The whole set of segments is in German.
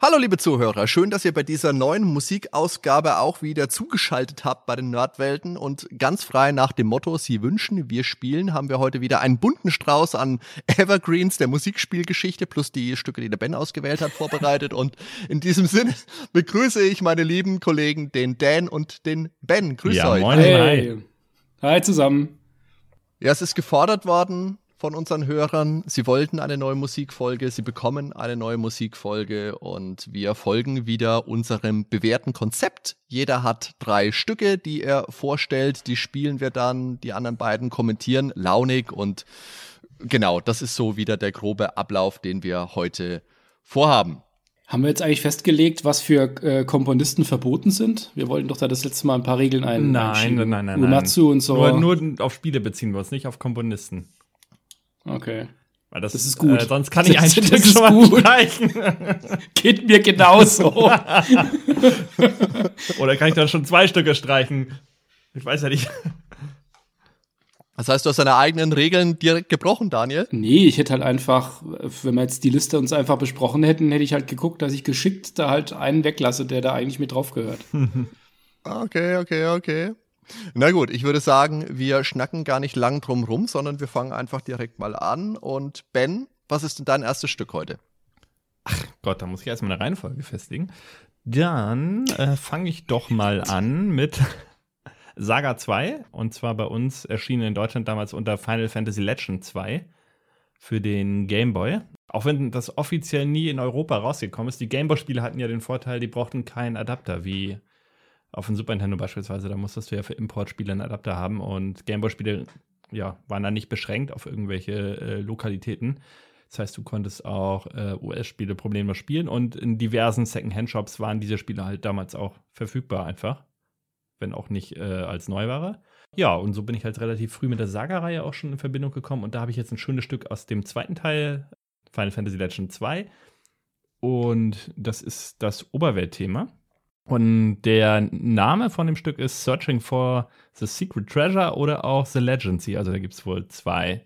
Hallo liebe Zuhörer, schön, dass ihr bei dieser neuen Musikausgabe auch wieder zugeschaltet habt bei den Nerdwelten und ganz frei nach dem Motto Sie wünschen, wir spielen, haben wir heute wieder einen bunten Strauß an Evergreens der Musikspielgeschichte plus die Stücke, die der Ben ausgewählt hat, vorbereitet und in diesem Sinne begrüße ich meine lieben Kollegen, den Dan und den Ben. Grüß ja, euch. Moin, hey. Hi zusammen. Ja, es ist gefordert worden, von unseren Hörern. Sie wollten eine neue Musikfolge, sie bekommen eine neue Musikfolge und wir folgen wieder unserem bewährten Konzept. Jeder hat drei Stücke, die er vorstellt, die spielen wir dann, die anderen beiden kommentieren launig und genau, das ist so wieder der grobe Ablauf, den wir heute vorhaben. Haben wir jetzt eigentlich festgelegt, was für äh, Komponisten verboten sind? Wir wollten doch da das letzte Mal ein paar Regeln ein. Nein, nein, nein, nein. Uematsu und so. Nur, nur auf Spiele beziehen wir uns, nicht auf Komponisten. Okay. Weil das, das ist gut. Äh, sonst kann ich ein Das- Stück schon mal gut. streichen. Geht mir genauso. Oder kann ich dann schon zwei Stücke streichen? Ich weiß ja nicht. Das heißt, du hast deine eigenen Regeln direkt gebrochen, Daniel? nee, ich hätte halt einfach, wenn wir jetzt die Liste uns einfach besprochen hätten, hätte ich halt geguckt, dass ich geschickt da halt einen weglasse, der da eigentlich mit drauf gehört. Okay, okay, okay. Na gut, ich würde sagen, wir schnacken gar nicht lang drum rum, sondern wir fangen einfach direkt mal an. Und Ben, was ist denn dein erstes Stück heute? Gott, da muss ich erstmal eine Reihenfolge festlegen. Dann äh, fange ich doch mal an mit Saga 2. Und zwar bei uns erschienen in Deutschland damals unter Final Fantasy Legend 2 für den Game Boy. Auch wenn das offiziell nie in Europa rausgekommen ist. Die Game Boy-Spiele hatten ja den Vorteil, die brauchten keinen Adapter, wie auf dem Super Nintendo beispielsweise. Da musstest du ja für Importspiele einen Adapter haben. Und Game Boy-Spiele ja, waren da nicht beschränkt auf irgendwelche äh, Lokalitäten. Das heißt, du konntest auch äh, US-Spiele problemlos spielen und in diversen Second-Hand-Shops waren diese Spiele halt damals auch verfügbar einfach. Wenn auch nicht äh, als Neuware. Ja, und so bin ich halt relativ früh mit der Saga-Reihe auch schon in Verbindung gekommen und da habe ich jetzt ein schönes Stück aus dem zweiten Teil, Final Fantasy Legend 2. Und das ist das Oberweltthema. Und der Name von dem Stück ist Searching for the Secret Treasure oder auch The Legacy. Also da gibt es wohl zwei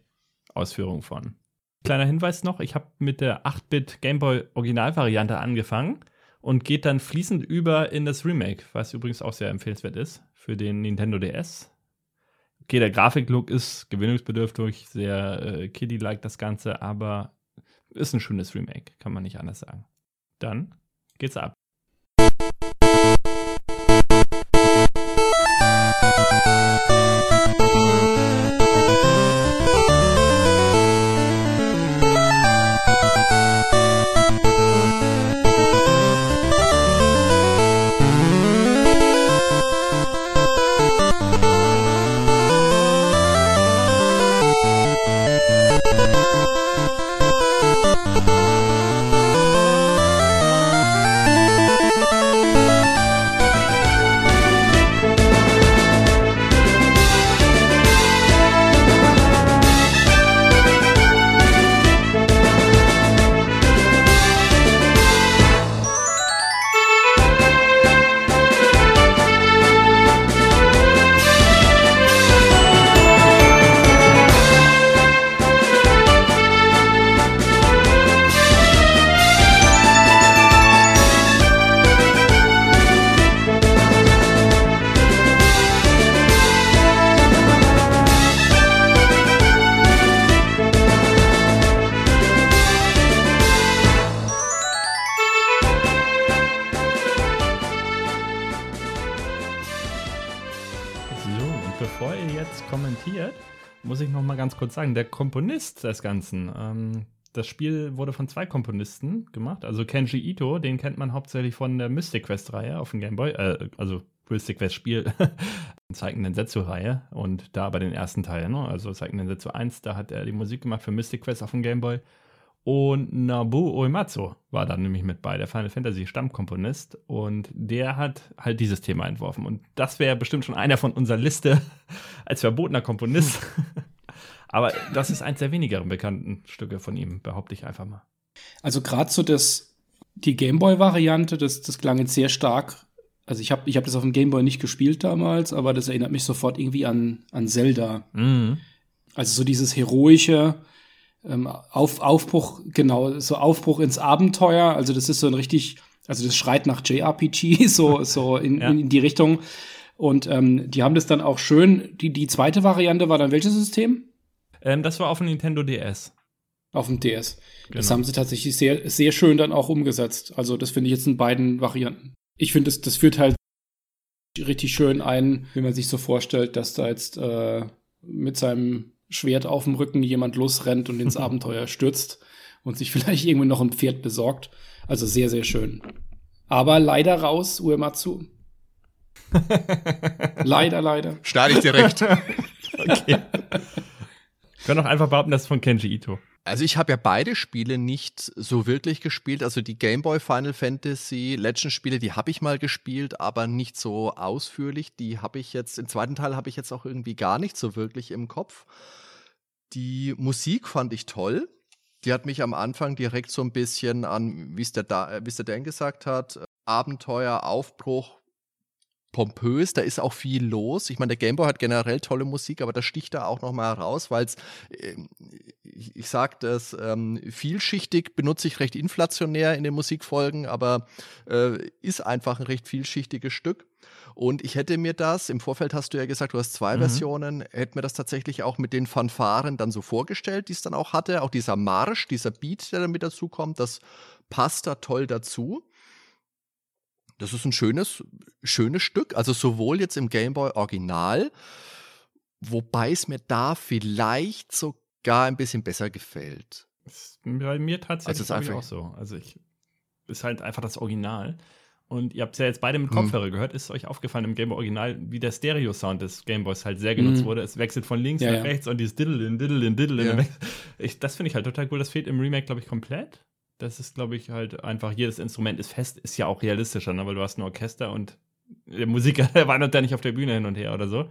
Ausführungen von. Kleiner Hinweis noch, ich habe mit der 8-Bit Gameboy Originalvariante angefangen und geht dann fließend über in das Remake, was übrigens auch sehr empfehlenswert ist für den Nintendo DS. Okay, der Grafiklook ist gewöhnungsbedürftig, sehr äh, kiddie-like das Ganze, aber ist ein schönes Remake, kann man nicht anders sagen. Dann geht's ab. Thank you. Kommentiert, muss ich noch mal ganz kurz sagen, der Komponist des Ganzen, ähm, das Spiel wurde von zwei Komponisten gemacht. Also Kenji Ito, den kennt man hauptsächlich von der Mystic Quest-Reihe auf dem Game Boy, äh, also Mystic Quest-Spiel, Zeichen Densetsu-Reihe und da bei den ersten Teilen, ne? also Zeichen Densetsu 1, da hat er die Musik gemacht für Mystic Quest auf dem Game Boy. Und Nabu Uematsu war dann nämlich mit bei, der Final Fantasy Stammkomponist. Und der hat halt dieses Thema entworfen. Und das wäre bestimmt schon einer von unserer Liste als verbotener Komponist. Aber das ist eins der weniger bekannten Stücke von ihm, behaupte ich einfach mal. Also gerade so das, die Gameboy-Variante, das, das klang jetzt sehr stark. Also ich habe ich hab das auf dem Gameboy nicht gespielt damals, aber das erinnert mich sofort irgendwie an, an Zelda. Mhm. Also so dieses heroische ähm, auf, Aufbruch, genau, so Aufbruch ins Abenteuer. Also das ist so ein richtig, also das schreit nach JRPG, so, so in, Ja. in die Richtung. Und ähm, die haben das dann auch schön. Die, die zweite Variante war dann welches System? Ähm, das war auf dem Nintendo DS. Auf dem DS. Das Genau. haben sie tatsächlich sehr, sehr schön dann auch umgesetzt. Also, das finde ich jetzt in beiden Varianten. Ich finde, das, das führt halt richtig schön ein, wenn man sich so vorstellt, dass da jetzt äh, mit seinem Schwert auf dem Rücken jemand losrennt und ins Abenteuer stürzt und sich vielleicht irgendwie noch ein Pferd besorgt. Also sehr, sehr schön. Aber leider raus, Uematsu. leider, leider. Schneide ich direkt. Okay. Ich kann auch einfach behaupten, das ist von Kenji Ito. Also ich habe ja beide Spiele nicht so wirklich gespielt. Also die Game Boy Final Fantasy Legends Spiele, die habe ich mal gespielt, aber nicht so ausführlich. Die habe ich jetzt, im zweiten Teil habe ich jetzt auch irgendwie gar nicht so wirklich im Kopf. Die Musik fand ich toll. Die hat mich am Anfang direkt so ein bisschen an, wie es der, da, äh, wie es der Dan gesagt hat, äh, Abenteuer, Aufbruch, pompös, da ist auch viel los. Ich meine, der Gameboy hat generell tolle Musik, aber das sticht da auch noch mal heraus, weil es, ähm, ich, ich sage das, ähm, vielschichtig benutze ich recht inflationär in den Musikfolgen, aber äh, ist einfach ein recht vielschichtiges Stück. Und ich hätte mir das, im Vorfeld hast du ja gesagt, du hast zwei Mhm. Versionen, hätte mir das tatsächlich auch mit den Fanfaren dann so vorgestellt, die es dann auch hatte. Auch dieser Marsch, dieser Beat, der dann mit dazu kommt, das passt da toll dazu. Das ist ein schönes, schönes Stück. Also sowohl jetzt im Game Boy Original, wobei es mir da vielleicht sogar ein bisschen besser gefällt. Ist bei mir tatsächlich Also auch so. Also ich ist halt einfach das Original. Und ihr habt es ja jetzt beide mit Mhm. Kopfhörer gehört. Ist euch aufgefallen im Game Boy Original, wie der Stereo-Sound des Game Boys halt sehr genutzt Mhm. wurde? Es wechselt von links Ja, nach ja. rechts und dieses Diddlin, Diddlin, Diddlin. Ja. Ich, das finde ich halt total cool. Das fehlt im Remake, glaube ich, komplett. Das ist, glaube ich, halt einfach, jedes Instrument ist fest, ist ja auch realistischer, ne? weil du hast ein Orchester und der Musiker der wandert da nicht auf der Bühne hin und her oder so.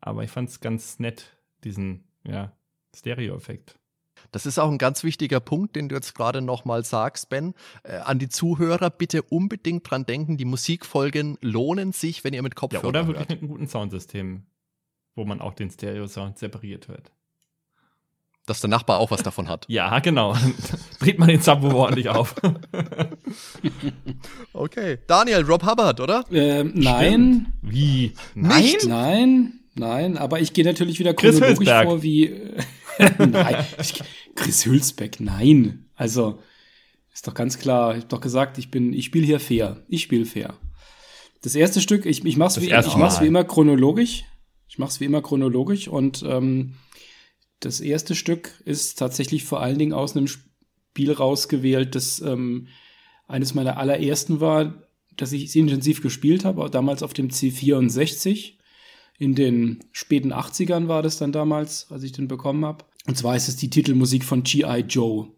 Aber ich fand es ganz nett, diesen, ja, Stereo-Effekt. Das ist auch ein ganz wichtiger Punkt, den du jetzt gerade nochmal sagst, Ben. Äh, an die Zuhörer bitte unbedingt dran denken, die Musikfolgen lohnen sich, wenn ihr mit Ja, Kopfhörer oder wirklich hört. mit einem guten Soundsystem, wo man auch den Stereo-Sound separiert hört. Dass der Nachbar auch was davon hat. Ja, genau. Dreht man den Subwoofer ordentlich auf. Okay. Daniel, Rob Hubbard, oder? Ähm, nein, Wie? Nein? Nicht? nein, nein, aber ich gehe natürlich wieder Chris chronologisch Hülsberg. vor, wie. nein, ich, Chris Hülsbeck, nein. Also, ist doch ganz klar, ich habe doch gesagt, ich bin, ich spiele hier fair. Ich spiele fair. Das erste Stück, ich, ich mach's Das wie, ich mach's wie immer chronologisch. Ich mach's wie immer chronologisch und ähm, das erste Stück ist tatsächlich vor allen Dingen aus einem Spiel rausgewählt, das ähm, eines meiner allerersten war, dass ich intensiv gespielt habe, damals auf dem C64. In den späten 80ern war das dann damals, als ich den bekommen habe. Und zwar ist es die Titelmusik von G.I. Joe.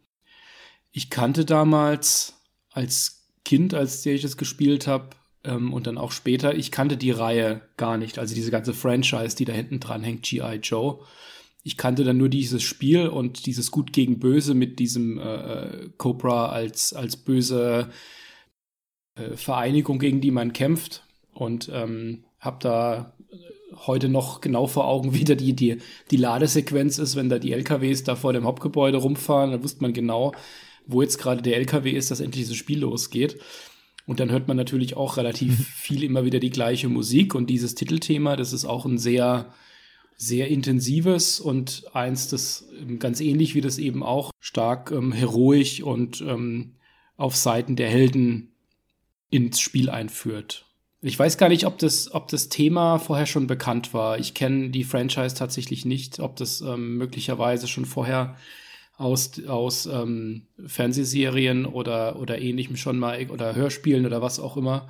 Ich kannte damals als Kind, als der ich das gespielt habe, ähm, und dann auch später, ich kannte die Reihe gar nicht. Also diese ganze Franchise, die da hinten dran hängt, G.I. Joe. Ich kannte dann nur dieses Spiel und dieses Gut gegen Böse mit diesem äh, Cobra als, als böse äh, Vereinigung, gegen die man kämpft. Und ähm, habe da heute noch genau vor Augen, wie da die, die, die Ladesequenz ist, wenn da die LKWs da vor dem Hauptgebäude rumfahren. Da wusste man genau, wo jetzt gerade der LKW ist, dass endlich dieses Spiel losgeht. Und dann hört man natürlich auch relativ viel immer wieder die gleiche Musik und dieses Titelthema, das ist auch ein sehr, sehr intensives und eins, das ähm, ganz ähnlich wie das eben auch stark ähm, heroisch und ähm, auf Seiten der Helden ins Spiel einführt. Ich weiß gar nicht, ob das, ob das Thema vorher schon bekannt war. Ich kenne die Franchise tatsächlich nicht, ob das ähm, möglicherweise schon vorher aus, aus ähm, Fernsehserien oder, oder ähnlichem schon mal oder Hörspielen oder was auch immer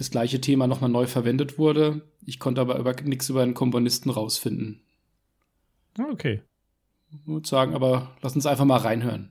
das gleiche Thema nochmal neu verwendet wurde. Ich konnte aber über, nichts über einen Komponisten rausfinden. Ah, Okay. Ich würde sagen, aber lass uns einfach mal reinhören.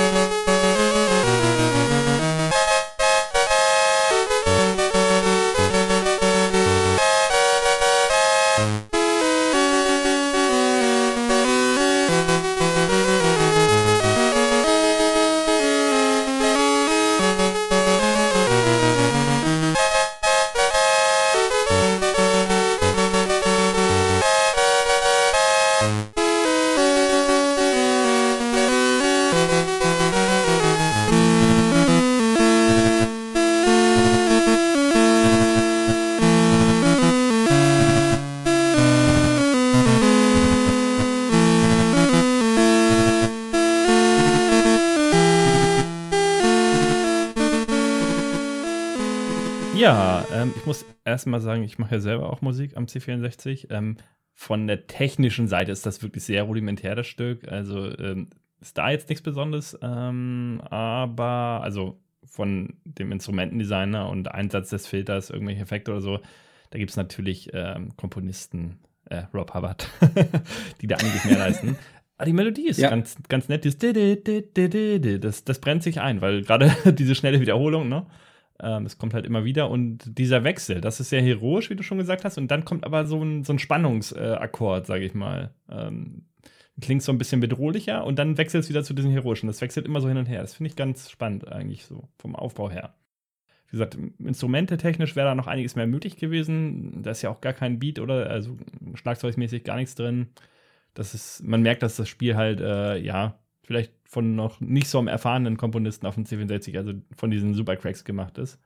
Ja, erstmal sagen, ich mache ja selber auch Musik am C64. Ähm, von der technischen Seite ist das wirklich sehr rudimentär, das Stück. Also ähm, ist da jetzt nichts Besonderes, ähm, aber also von dem Instrumentendesigner und Einsatz des Filters, irgendwelche Effekte oder so, da gibt es natürlich ähm, Komponisten, äh, Rob Hubbard, die da einiges mehr leisten. Aber die Melodie ist Ja. ganz, ganz nett. Dieses das, das brennt sich ein, weil gerade diese schnelle Wiederholung, ne? Ähm, es kommt halt immer wieder und dieser Wechsel, das ist sehr heroisch, wie du schon gesagt hast, und dann kommt aber so ein, so ein Spannungsakkord, sage ich mal. Ähm, klingt so ein bisschen bedrohlicher und dann wechselt es wieder zu diesem heroischen. Das wechselt immer so hin und her. Das finde ich ganz spannend eigentlich so vom Aufbau her. Wie gesagt, Instrumente technisch wäre da noch einiges mehr möglich gewesen. Da ist ja auch gar kein Beat oder also schlagzeugmäßig gar nichts drin. Das ist, man merkt, dass das Spiel halt, äh, ja, vielleicht von noch nicht so einem erfahrenen Komponisten auf dem C64, also von diesen Supercracks gemacht ist.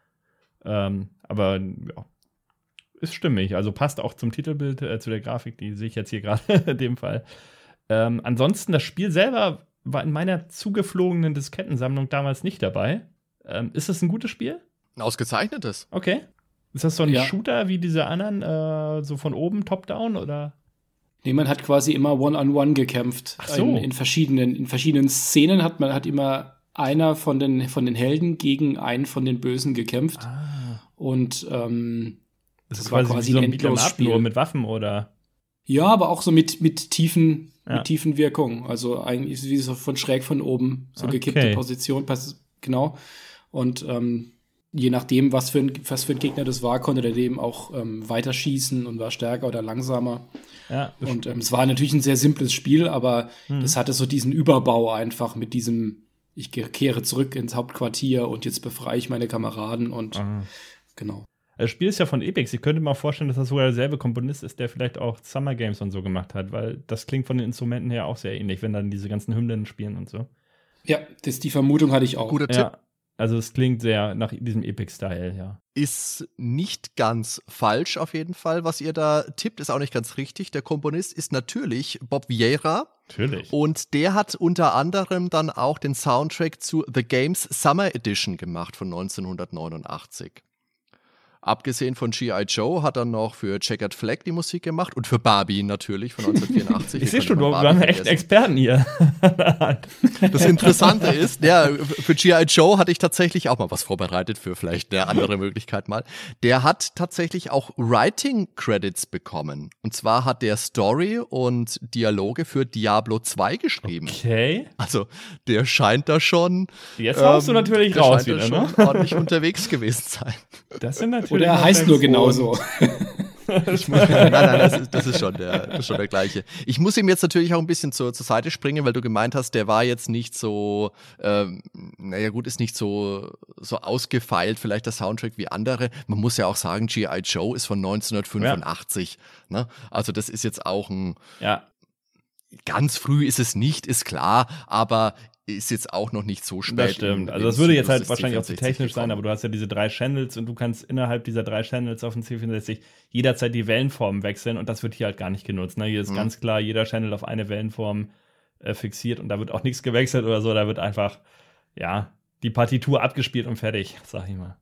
Ähm, aber ja, ist stimmig. Also passt auch zum Titelbild, äh, zu der Grafik, die sehe ich jetzt hier gerade in dem Fall. Ähm, ansonsten, das Spiel selber war in meiner zugeflogenen Diskettensammlung damals nicht dabei. Ähm, ist das ein gutes Spiel? Ein ausgezeichnetes. Okay. Ist das so ein Ja. Shooter wie diese anderen, äh, so von oben, top-down oder? Nee, man hat quasi immer One-on-One gekämpft. Ach so. In, in, verschiedenen, in verschiedenen Szenen hat man hat immer einer von den, von den Helden gegen einen von den Bösen gekämpft. Ah. Und ähm, Das ist Das war quasi, quasi so ein Endlosspiel. nur mit Waffen oder? ja, aber auch so mit, mit tiefen, Ja. mit tiefen Wirkungen. Also eigentlich ist es wie so von schräg von oben, so Okay. gekippte Position, genau. Und ähm, je nachdem, was für, ein, was für ein Gegner das war, konnte der dem auch ähm, weiterschießen und war stärker oder langsamer. Ja, das Und ähm, es war natürlich ein sehr simples Spiel, aber Mhm. es hatte so diesen Überbau einfach mit diesem, ich kehre zurück ins Hauptquartier und jetzt befreie ich meine Kameraden und Ah. genau. Das Spiel ist ja von Epix. Ich könnte mir vorstellen, dass das sogar derselbe Komponist ist, der vielleicht auch Summer Games und so gemacht hat, weil das klingt von den Instrumenten her auch sehr ähnlich, wenn dann diese ganzen Hymnen spielen und so. Ja, das, die Vermutung hatte ich auch. Guter Tipp. Ja, also es klingt sehr nach diesem Epic-Style, ja. Ist nicht ganz falsch auf jeden Fall, was ihr da tippt, ist auch nicht ganz richtig. Der Komponist ist natürlich Bob Vieira Natürlich. und der hat unter anderem dann auch den Soundtrack zu The Games Summer Edition gemacht von 1989. Abgesehen von G.I. Joe hat er noch für Checkered Flag die Musik gemacht und für Barbie natürlich von 1984. Ich sehe schon, Barbie haben echt? Experten hier. Das Interessante ist, ja, für G.I. Joe hatte ich tatsächlich auch mal was vorbereitet für vielleicht eine andere Möglichkeit mal. Der hat tatsächlich auch Writing Credits bekommen. Und zwar hat der Story und Dialoge für Diablo 2 geschrieben. okay. Also, der scheint da schon. Jetzt haust du ähm, natürlich raus wieder, ne? schon ordentlich unterwegs gewesen sein. Das sind natürlich. Oder er heißt nur genauso. Ich muss, nein, nein, das ist, das, ist schon der, das ist schon der gleiche. Ich muss ihm jetzt natürlich auch ein bisschen zur, zur Seite springen, weil du gemeint hast, der war jetzt nicht so, ähm, naja gut, ist nicht so, so ausgefeilt, vielleicht der Soundtrack wie andere. Man muss ja auch sagen, G.I. Joe ist von 1985. Ne? Also das ist jetzt auch ein, Ja, ganz früh ist es nicht, ist klar, aber ist jetzt auch noch nicht so spät. das stimmt. im- Also das würde jetzt halt wahrscheinlich auch zu C64 technisch sein, aber du hast ja diese drei Channels und du kannst innerhalb dieser drei Channels auf dem C64 jederzeit die Wellenform wechseln und das wird hier halt gar nicht genutzt. Ne? Hier ist Mhm. ganz klar jeder Channel auf eine Wellenform äh, fixiert und da wird auch nichts gewechselt oder so. Da wird einfach, ja, die Partitur abgespielt und fertig, sag ich mal.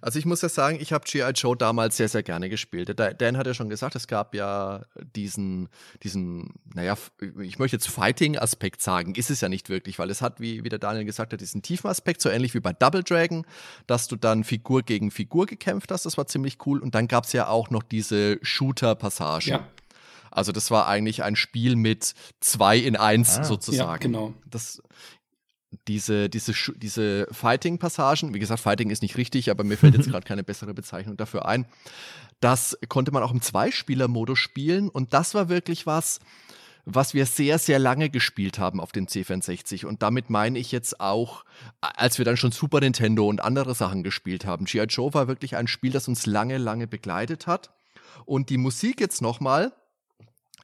Also ich muss ja sagen, ich habe G.I. Joe damals sehr, sehr gerne gespielt. Dan hat ja schon gesagt, es gab ja diesen, diesen, naja, ich möchte jetzt Fighting-Aspekt sagen, ist es ja nicht wirklich, weil es hat, wie, wie der Daniel gesagt hat, diesen tiefen Aspekt, so ähnlich wie bei Double Dragon, dass du dann Figur gegen Figur gekämpft hast, das war ziemlich cool. Und dann gab es ja auch noch diese Shooter-Passagen. Ja. Also das war eigentlich ein Spiel mit zwei in eins ah, sozusagen. Ja, genau. Das, diese, diese, diese Fighting-Passagen, wie gesagt, Fighting ist nicht richtig, aber mir fällt jetzt gerade keine bessere Bezeichnung dafür ein. Das konnte man auch im Zweispieler-Modus spielen und das war wirklich was, was wir sehr, sehr lange gespielt haben auf dem C64. Und damit meine ich jetzt auch, als wir dann schon Super Nintendo und andere Sachen gespielt haben. G.I. Joe war wirklich ein Spiel, das uns lange, lange begleitet hat. Und die Musik jetzt nochmal,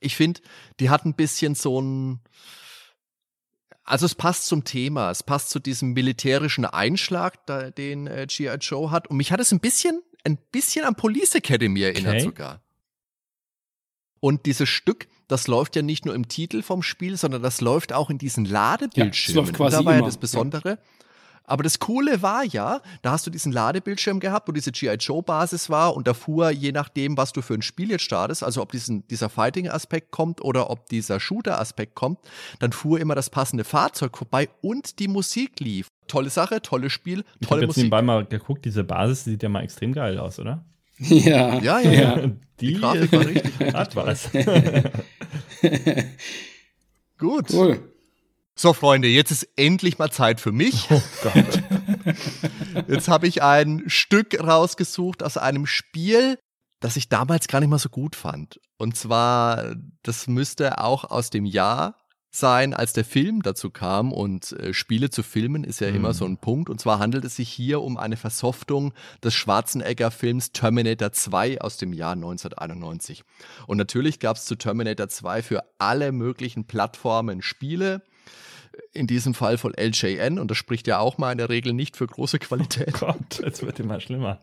ich finde, die hat ein bisschen so ein, also es passt zum Thema, es passt zu diesem militärischen Einschlag, da, den äh, G.I. Joe hat. Und mich hat es ein bisschen, ein bisschen an Police Academy erinnert okay. sogar. Und dieses Stück, das läuft ja nicht nur im Titel vom Spiel, sondern das läuft auch in diesen Ladebildschirmen. Ja, das läuft quasi da war immer. ja das Besondere. Ja. Aber das Coole war ja, da hast du diesen Ladebildschirm gehabt, wo diese G.I. Joe-Basis war und da fuhr, je nachdem, was du für ein Spiel jetzt startest, also ob diesen, dieser Fighting-Aspekt kommt oder ob dieser Shooter-Aspekt kommt, dann fuhr immer das passende Fahrzeug vorbei und die Musik lief. Tolle Sache, tolles Spiel, tolle ich hab jetzt nebenbei mal geguckt, diese Basis sieht ja mal extrem geil aus, oder? Ja, ja, ja. ja. Die, die Grafik war richtig. Hat was. Gut. Cool. So, Freunde, jetzt ist endlich mal Zeit für mich. Oh Gott. Jetzt habe ich ein Stück rausgesucht aus einem Spiel, das ich damals gar nicht mal so gut fand. Und zwar, das müsste auch aus dem Jahr sein, als der Film dazu kam. Und äh, Spiele zu filmen ist ja mhm. immer so ein Punkt. Und zwar handelt es sich hier um eine Versoftung des Schwarzenegger-Films Terminator 2 aus dem Jahr 1991. Und natürlich gab es zu Terminator 2 für alle möglichen Plattformen Spiele in diesem Fall von LJN und das spricht ja auch mal in der Regel nicht für große Qualität. Oh Gott, jetzt wird immer schlimmer.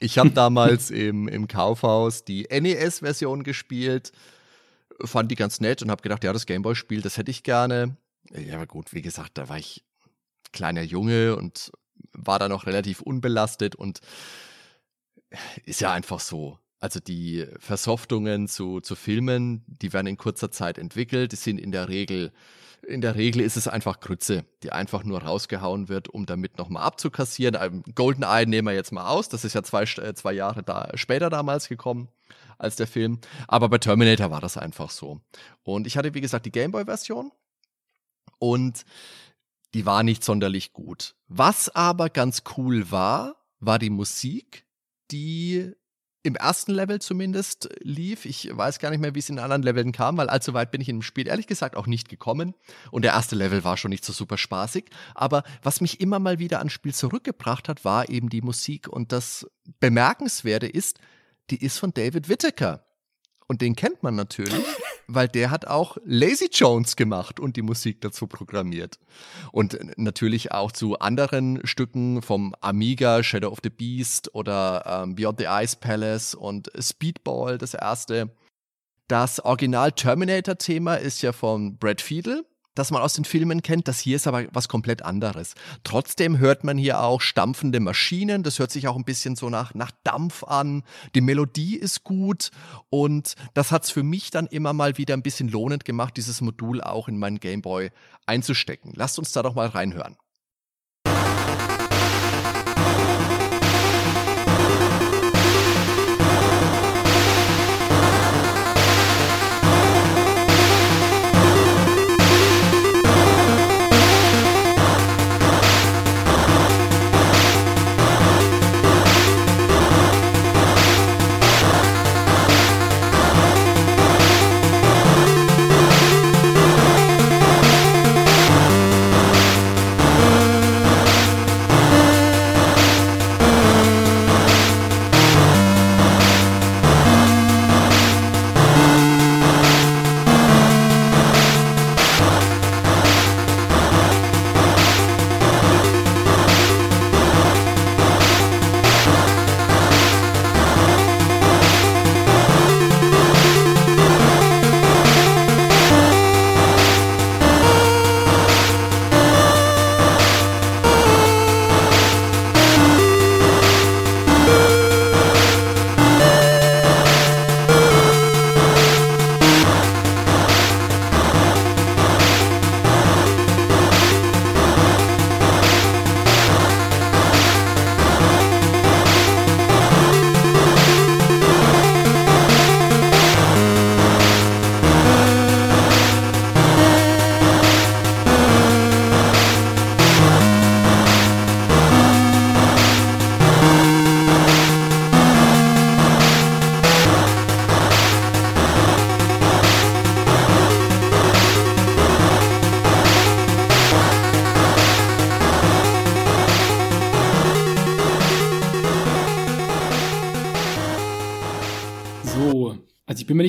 Ich habe damals im, im Kaufhaus die NES-Version gespielt, fand die ganz nett und habe gedacht, ja, das Gameboy-Spiel, das hätte ich gerne. Ja, aber gut, wie gesagt, da war ich kleiner Junge und war da noch relativ unbelastet und ist ja einfach so. Also die Versoftungen zu, zu Filmen, die werden in kurzer Zeit entwickelt, die sind in der Regel in der Regel ist es einfach Grütze, die einfach nur rausgehauen wird, um damit nochmal abzukassieren. Ähm, GoldenEye nehmen wir jetzt mal aus. Das ist ja zwei, äh, zwei Jahre da, später damals gekommen als der Film. Aber bei Terminator war das einfach so. Und ich hatte, wie gesagt, die Gameboy-Version. Und die war nicht sonderlich gut. Was aber ganz cool war, war die Musik, die im ersten Level zumindest lief. Ich weiß gar nicht mehr, wie es in anderen Leveln kam, weil allzu weit bin ich dem Spiel ehrlich gesagt auch nicht gekommen. Und der erste Level war schon nicht so super spaßig. Aber was mich immer mal wieder ans Spiel zurückgebracht hat, war eben die Musik. Und das Bemerkenswerte ist, die ist von David Whittaker. Und den kennt man natürlich, weil der hat auch Lazy Jones gemacht und die Musik dazu programmiert. Und natürlich auch zu anderen Stücken vom Amiga, Shadow of the Beast oder ähm, Beyond the Ice Palace und Speedball, das erste. Das Original Terminator-Thema ist ja von Brad Fiedel das man aus den Filmen kennt. Das hier ist aber was komplett anderes. Trotzdem hört man hier auch stampfende Maschinen. Das hört sich auch ein bisschen so nach, nach Dampf an. Die Melodie ist gut und das hat es für mich dann immer mal wieder ein bisschen lohnend gemacht, dieses Modul auch in meinen Gameboy einzustecken. Lasst uns da doch mal reinhören.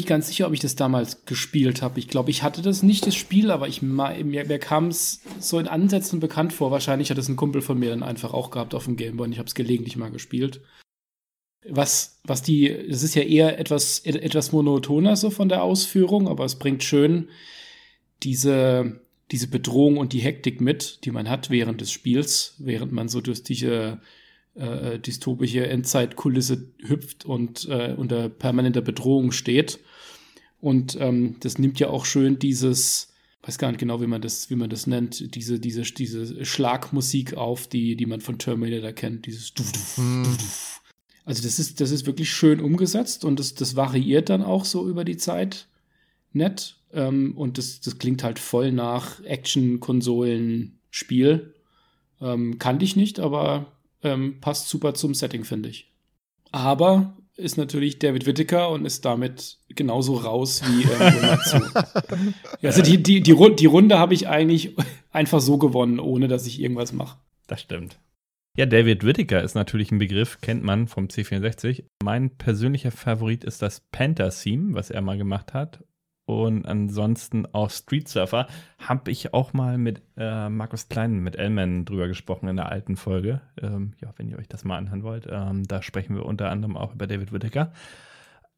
Ganz sicher, ob ich das damals gespielt habe. Ich glaube, ich hatte das nicht, das Spiel, aber ich, mir, mir kam es so in Ansätzen bekannt vor. Wahrscheinlich hat es ein Kumpel von mir dann einfach auch gehabt auf dem Gameboy und ich habe es gelegentlich mal gespielt. Was, was die, das ist ja eher etwas, etwas monotoner so von der Ausführung, aber es bringt schön diese, diese Bedrohung und die Hektik mit, die man hat während des Spiels, während man so durch diese äh, dystopische Endzeitkulisse hüpft und äh, unter permanenter Bedrohung steht. Und ähm, das nimmt ja auch schön dieses, weiß gar nicht genau, wie man das, wie man das nennt, diese, diese, diese Schlagmusik auf, die, die man von Terminator kennt, dieses Duf, Duf, hm. Duf. Also das ist, das ist wirklich schön umgesetzt und das, das variiert dann auch so über die Zeit nett. Ähm, und das, das klingt halt voll nach Action-Konsolen-Spiel. Ähm, kannte ich nicht, aber ähm, passt super zum Setting, finde ich. Aber ist natürlich David Whittaker und ist damit genauso raus wie ähm, Also die, die, die, die Runde habe ich eigentlich einfach so gewonnen, ohne dass ich irgendwas mache. Das stimmt. Ja, David Whittaker ist natürlich ein Begriff, kennt man vom C64. Mein persönlicher Favorit ist das Panther-Theme, was er mal gemacht hat. Und ansonsten auch Street Surfer habe ich auch mal mit äh, Markus Klein, mit Elman drüber gesprochen in der alten Folge. Ähm, ja, wenn ihr euch das mal anhören wollt. Ähm, da sprechen wir unter anderem auch über David Whittaker.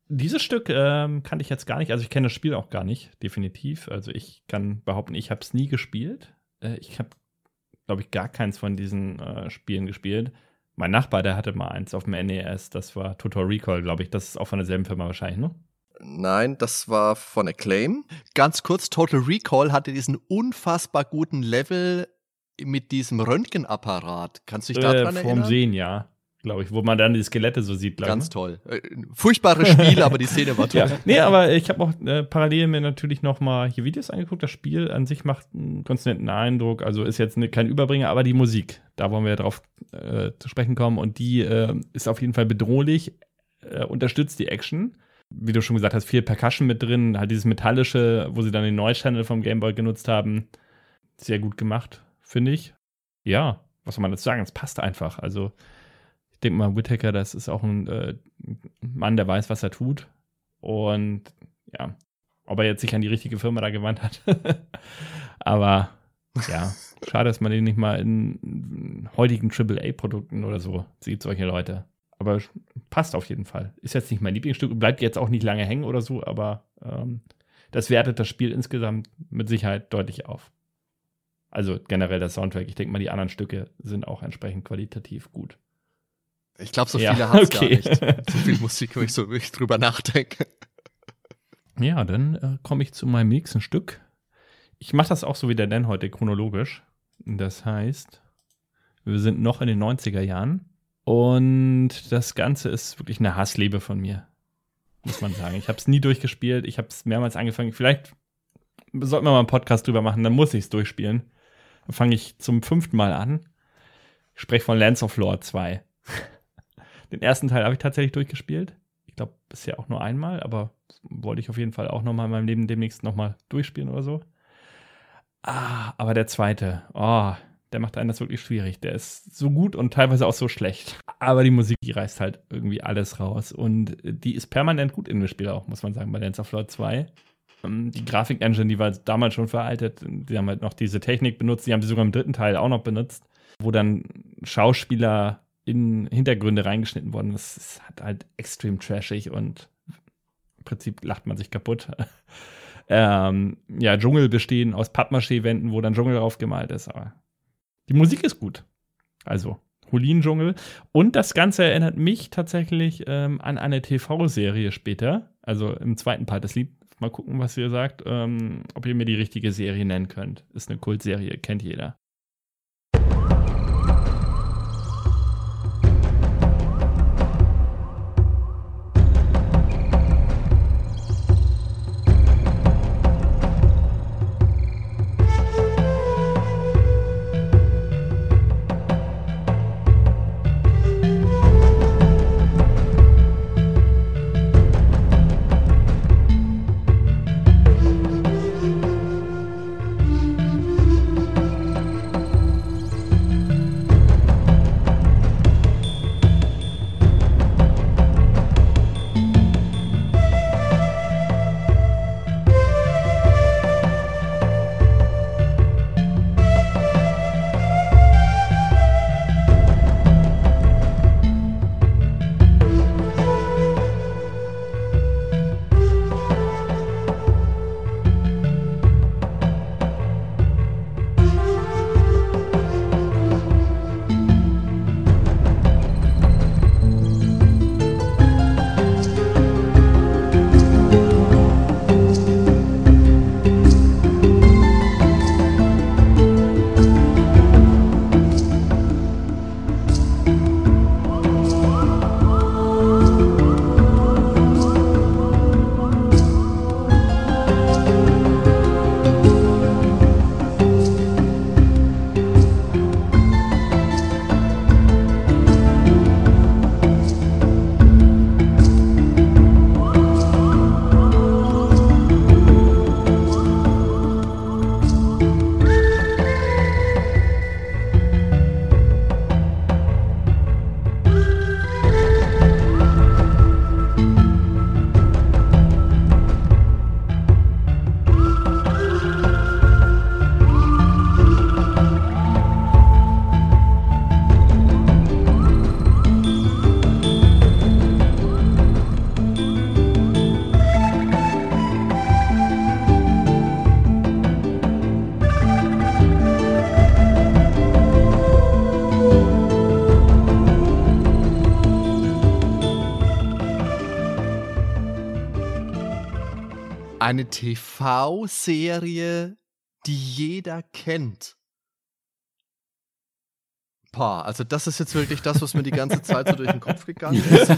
Dieses Stück ähm, kannte ich jetzt gar nicht. Also ich kenne das Spiel auch gar nicht, definitiv. Also ich kann behaupten, ich habe es nie gespielt. Äh, ich habe, glaube ich, gar keins von diesen äh, Spielen gespielt. Mein Nachbar, der hatte mal eins auf dem NES. Das war Total Recall, glaube ich. Das ist auch von derselben Firma wahrscheinlich, ne? Nein, das war von Acclaim. Ganz kurz, Total Recall hatte diesen unfassbar guten Level mit diesem Röntgenapparat. Kannst du dich daran äh, erinnern? Vom Sehen, ja. Glaube ich, wo man dann die Skelette so sieht. Ganz ich. toll. Äh, furchtbares Spiel, aber die Szene war toll. Ja. Nee, aber ich habe auch äh, parallel mir natürlich noch mal hier Videos angeguckt. Das Spiel an sich macht einen netten Eindruck. Also ist jetzt ne, kein Überbringer, aber die Musik, da wollen wir ja drauf äh, zu sprechen kommen. Und die äh, ist auf jeden Fall bedrohlich, äh, unterstützt die Action wie du schon gesagt hast, viel Percussion mit drin, halt dieses Metallische, wo sie dann den Noise-Channel vom Gameboy genutzt haben. Sehr gut gemacht, finde ich. Ja, was soll man dazu sagen? Es passt einfach. Also, ich denke mal, Whittaker, das ist auch ein äh, Mann, der weiß, was er tut. Und ja, ob er jetzt sich an die richtige Firma da gewandt hat. Aber ja, schade, dass man den nicht mal in heutigen AAA-Produkten oder so sieht, solche Leute. Aber passt auf jeden Fall. Ist jetzt nicht mein Lieblingsstück, bleibt jetzt auch nicht lange hängen oder so, aber ähm, das wertet das Spiel insgesamt mit Sicherheit deutlich auf. Also generell das Soundtrack. Ich denke mal, die anderen Stücke sind auch entsprechend qualitativ gut. Ich glaube, so viele ja, haben es okay. gar nicht. So viel Musik, wo ich so wirklich drüber nachdenke. Ja, dann äh, komme ich zu meinem nächsten Stück. Ich mache das auch so wie der Dan heute chronologisch. Das heißt, wir sind noch in den 90er Jahren. Und das Ganze ist wirklich eine Hassliebe von mir, muss man sagen. Ich habe es nie durchgespielt. Ich habe es mehrmals angefangen. Vielleicht sollten wir mal einen Podcast drüber machen, dann muss ich es durchspielen. Dann fange ich zum fünften Mal an. Ich spreche von Lands of Lore 2. Den ersten Teil habe ich tatsächlich durchgespielt. Ich glaube, bisher auch nur einmal, aber wollte ich auf jeden Fall auch nochmal in meinem Leben demnächst nochmal durchspielen oder so. Ah, aber der zweite, oh, der macht einen das wirklich schwierig. Der ist so gut und teilweise auch so schlecht. Aber die Musik, die reißt halt irgendwie alles raus. Und die ist permanent gut in dem Spiel auch, muss man sagen, bei Dance of Lord 2. Ähm, die Grafik-Engine, die war damals schon veraltet. Die haben halt noch diese Technik benutzt. Die haben sie sogar im dritten Teil auch noch benutzt, wo dann Schauspieler in Hintergründe reingeschnitten wurden. Das ist halt extrem trashig und im Prinzip lacht man sich kaputt. ähm, ja, Dschungel bestehen aus Pappmaché-Wänden, wo dann Dschungel drauf gemalt ist. Aber die Musik ist gut. Also, Hulin-Dschungel. Und das Ganze erinnert mich tatsächlich ähm, an eine TV-Serie später. Also im zweiten Part des Lied. Mal gucken, was ihr sagt. Ähm, ob ihr mir die richtige Serie nennen könnt. Ist eine Kultserie, kennt jeder. Eine TV-Serie, die jeder kennt. Pah, also das ist jetzt wirklich das, was mir die ganze Zeit so durch den Kopf gegangen ist.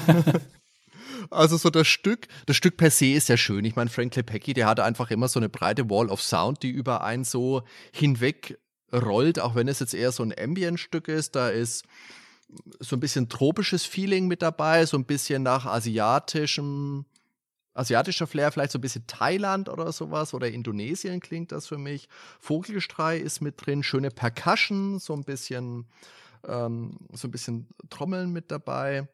Also so das Stück, das Stück per se ist ja schön. Ich meine, Frank Klepecki, der hatte einfach immer so eine breite Wall of Sound, die über einen so hinweg rollt, auch wenn es jetzt eher so ein Ambient-Stück ist. Da ist so ein bisschen tropisches Feeling mit dabei, so ein bisschen nach asiatischem, asiatischer Flair, vielleicht so ein bisschen Thailand oder sowas oder Indonesien klingt das für mich. Vogelgestrei ist mit drin, schöne Percussion, so ein bisschen, ähm, so ein bisschen Trommeln mit dabei.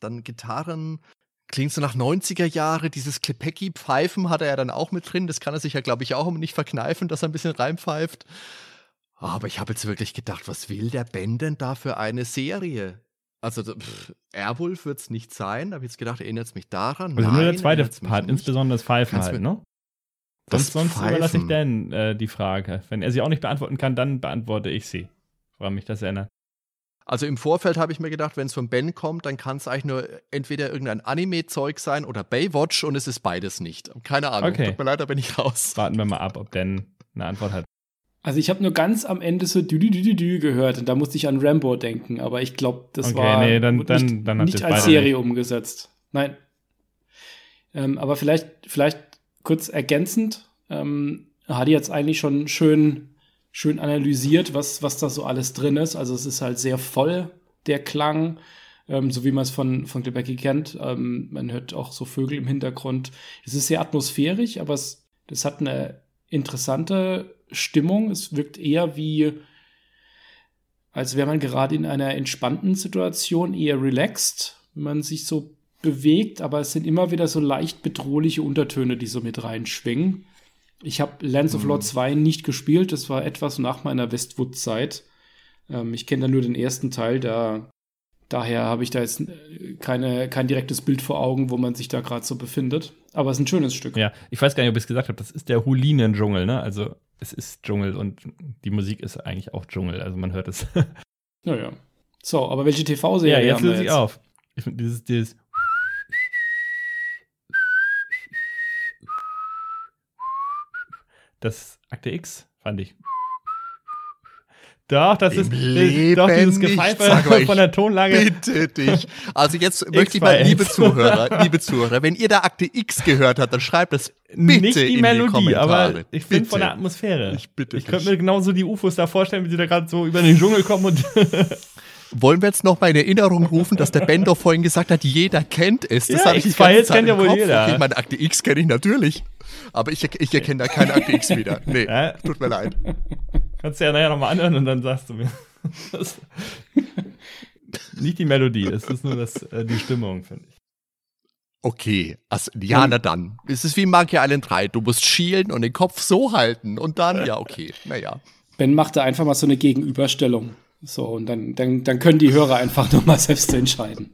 Dann Gitarren, klingt so nach 90er Jahre. Dieses Klepecki-Pfeifen hat er ja dann auch mit drin. Das kann er sich ja, glaube ich, auch nicht verkneifen, dass er ein bisschen reinpfeift. Aber ich habe jetzt wirklich gedacht, was will der Ben denn da für eine Serie? Also pff, Airwolf wird es nicht sein. Da habe ich jetzt gedacht, erinnert es mich daran. Also Nein, nur der zweite Part, insbesondere das Pfeifen halt, ne? Sonst, sonst überlasse ich Dan äh, die Frage. Wenn er sie auch nicht beantworten kann, dann beantworte ich sie. Freue mich, dass er erinnert. Also im Vorfeld habe ich mir gedacht, wenn es von Ben kommt, dann kann es eigentlich nur entweder irgendein Anime-Zeug sein oder Baywatch und es ist beides nicht. Keine Ahnung. Okay. Tut mir leid, da bin ich raus. Warten wir mal ab, ob Dan eine Antwort hat. Also ich habe nur ganz am Ende so dü, dü, dü, dü gehört und da musste ich an Rambo denken, aber ich glaube, das okay, war nee, dann, nicht, dann, dann nicht als Serie nicht. umgesetzt. Nein. Ähm, aber vielleicht, vielleicht kurz ergänzend, ähm, Hadi jetzt eigentlich schon schön schön analysiert, was, was da so alles drin ist. Also es ist halt sehr voll, der Klang, ähm, so wie man es von, von Quebec kennt. Ähm, man hört auch so Vögel im Hintergrund. Es ist sehr atmosphärisch, aber es das hat eine interessante Stimmung. Es wirkt eher wie, als wäre man gerade in einer entspannten Situation, eher relaxed, wenn man sich so bewegt, aber es sind immer wieder so leicht bedrohliche Untertöne, die so mit reinschwingen. Ich habe Lands of Lord 2 mhm. nicht gespielt. Das war etwas nach meiner Westwood-Zeit. Ähm, ich kenne da nur den ersten Teil. Da, daher habe ich da jetzt äh, keine, kein direktes Bild vor Augen, wo man sich da gerade so befindet. Aber es ist ein schönes Stück. Ja, ich weiß gar nicht, ob ich es gesagt habe. Das ist der Hulinen-Dschungel, ne? Also, es ist Dschungel und die Musik ist eigentlich auch Dschungel. Also, man hört es. naja. So, aber welche TV-Serie ja, jetzt löse ich auf. Ich finde dieses, dieses das Akte X fand ich. Doch, das Im ist Leben doch dieses Gepfeife von der Tonlage. Bitte dich. Also jetzt möchte ich mal, liebe Zuhörer, liebe Zuhörer, wenn ihr da Akte X gehört habt, dann schreibt das bitte Nicht die in Melodie, die aber ich finde von der Atmosphäre. Ich bitte Ich könnte mir genauso die UFOs da vorstellen, wie sie da gerade so über den Dschungel kommen und Wollen wir jetzt noch mal in Erinnerung rufen, dass der Ben doch vorhin gesagt hat, jeder kennt es. Das ja, habe ich X-Files kennt ja wohl Kopf. jeder. Okay, meine Akte X kenne ich natürlich. Aber ich, ich erkenne da keine Akte X wieder. Nee, ja? tut mir leid. Kannst du ja nachher nochmal anhören und dann sagst du mir. nicht die Melodie, es ist nur das, äh, die Stimmung, finde ich. Okay, also, ja, na dann. Es ist wie Monkey Island 3. Du musst schielen und den Kopf so halten und dann, ja, okay, naja. Ben machte einfach mal so eine Gegenüberstellung. So, und dann, dann, dann können die Hörer einfach nochmal selbst entscheiden.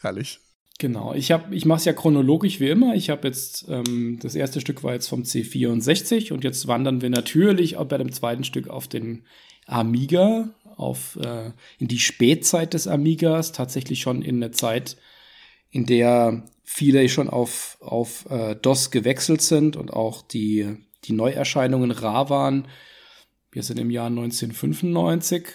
Herrlich. Genau, ich, hab, ich mache es ja chronologisch wie immer. Ich habe jetzt, ähm, das erste Stück war jetzt vom C64 und jetzt wandern wir natürlich auch bei dem zweiten Stück auf den Amiga, auf, äh, in die Spätzeit des Amigas, tatsächlich schon in eine Zeit, in der viele schon auf, auf äh, DOS gewechselt sind und auch die, die Neuerscheinungen rar waren. Wir sind im Jahr 1995,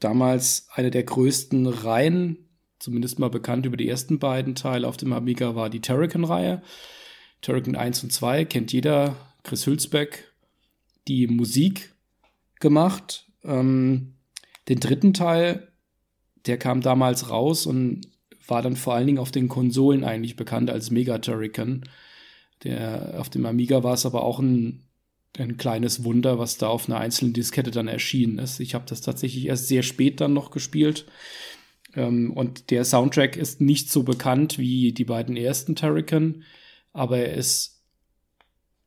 damals eine der größten Reihen zumindest mal bekannt über die ersten beiden Teile auf dem Amiga war die Terrican-Reihe. Terrican 1 und 2 kennt jeder, Chris Hülsbeck, die Musik gemacht. Ähm, den dritten Teil, der kam damals raus und war dann vor allen Dingen auf den Konsolen eigentlich bekannt als Mega Turrican. Der, auf dem Amiga war es aber auch ein, ein kleines Wunder, was da auf einer einzelnen Diskette dann erschienen ist. Ich habe das tatsächlich erst sehr spät dann noch gespielt. Ähm, und der Soundtrack ist nicht so bekannt wie die beiden ersten Turrican, aber er ist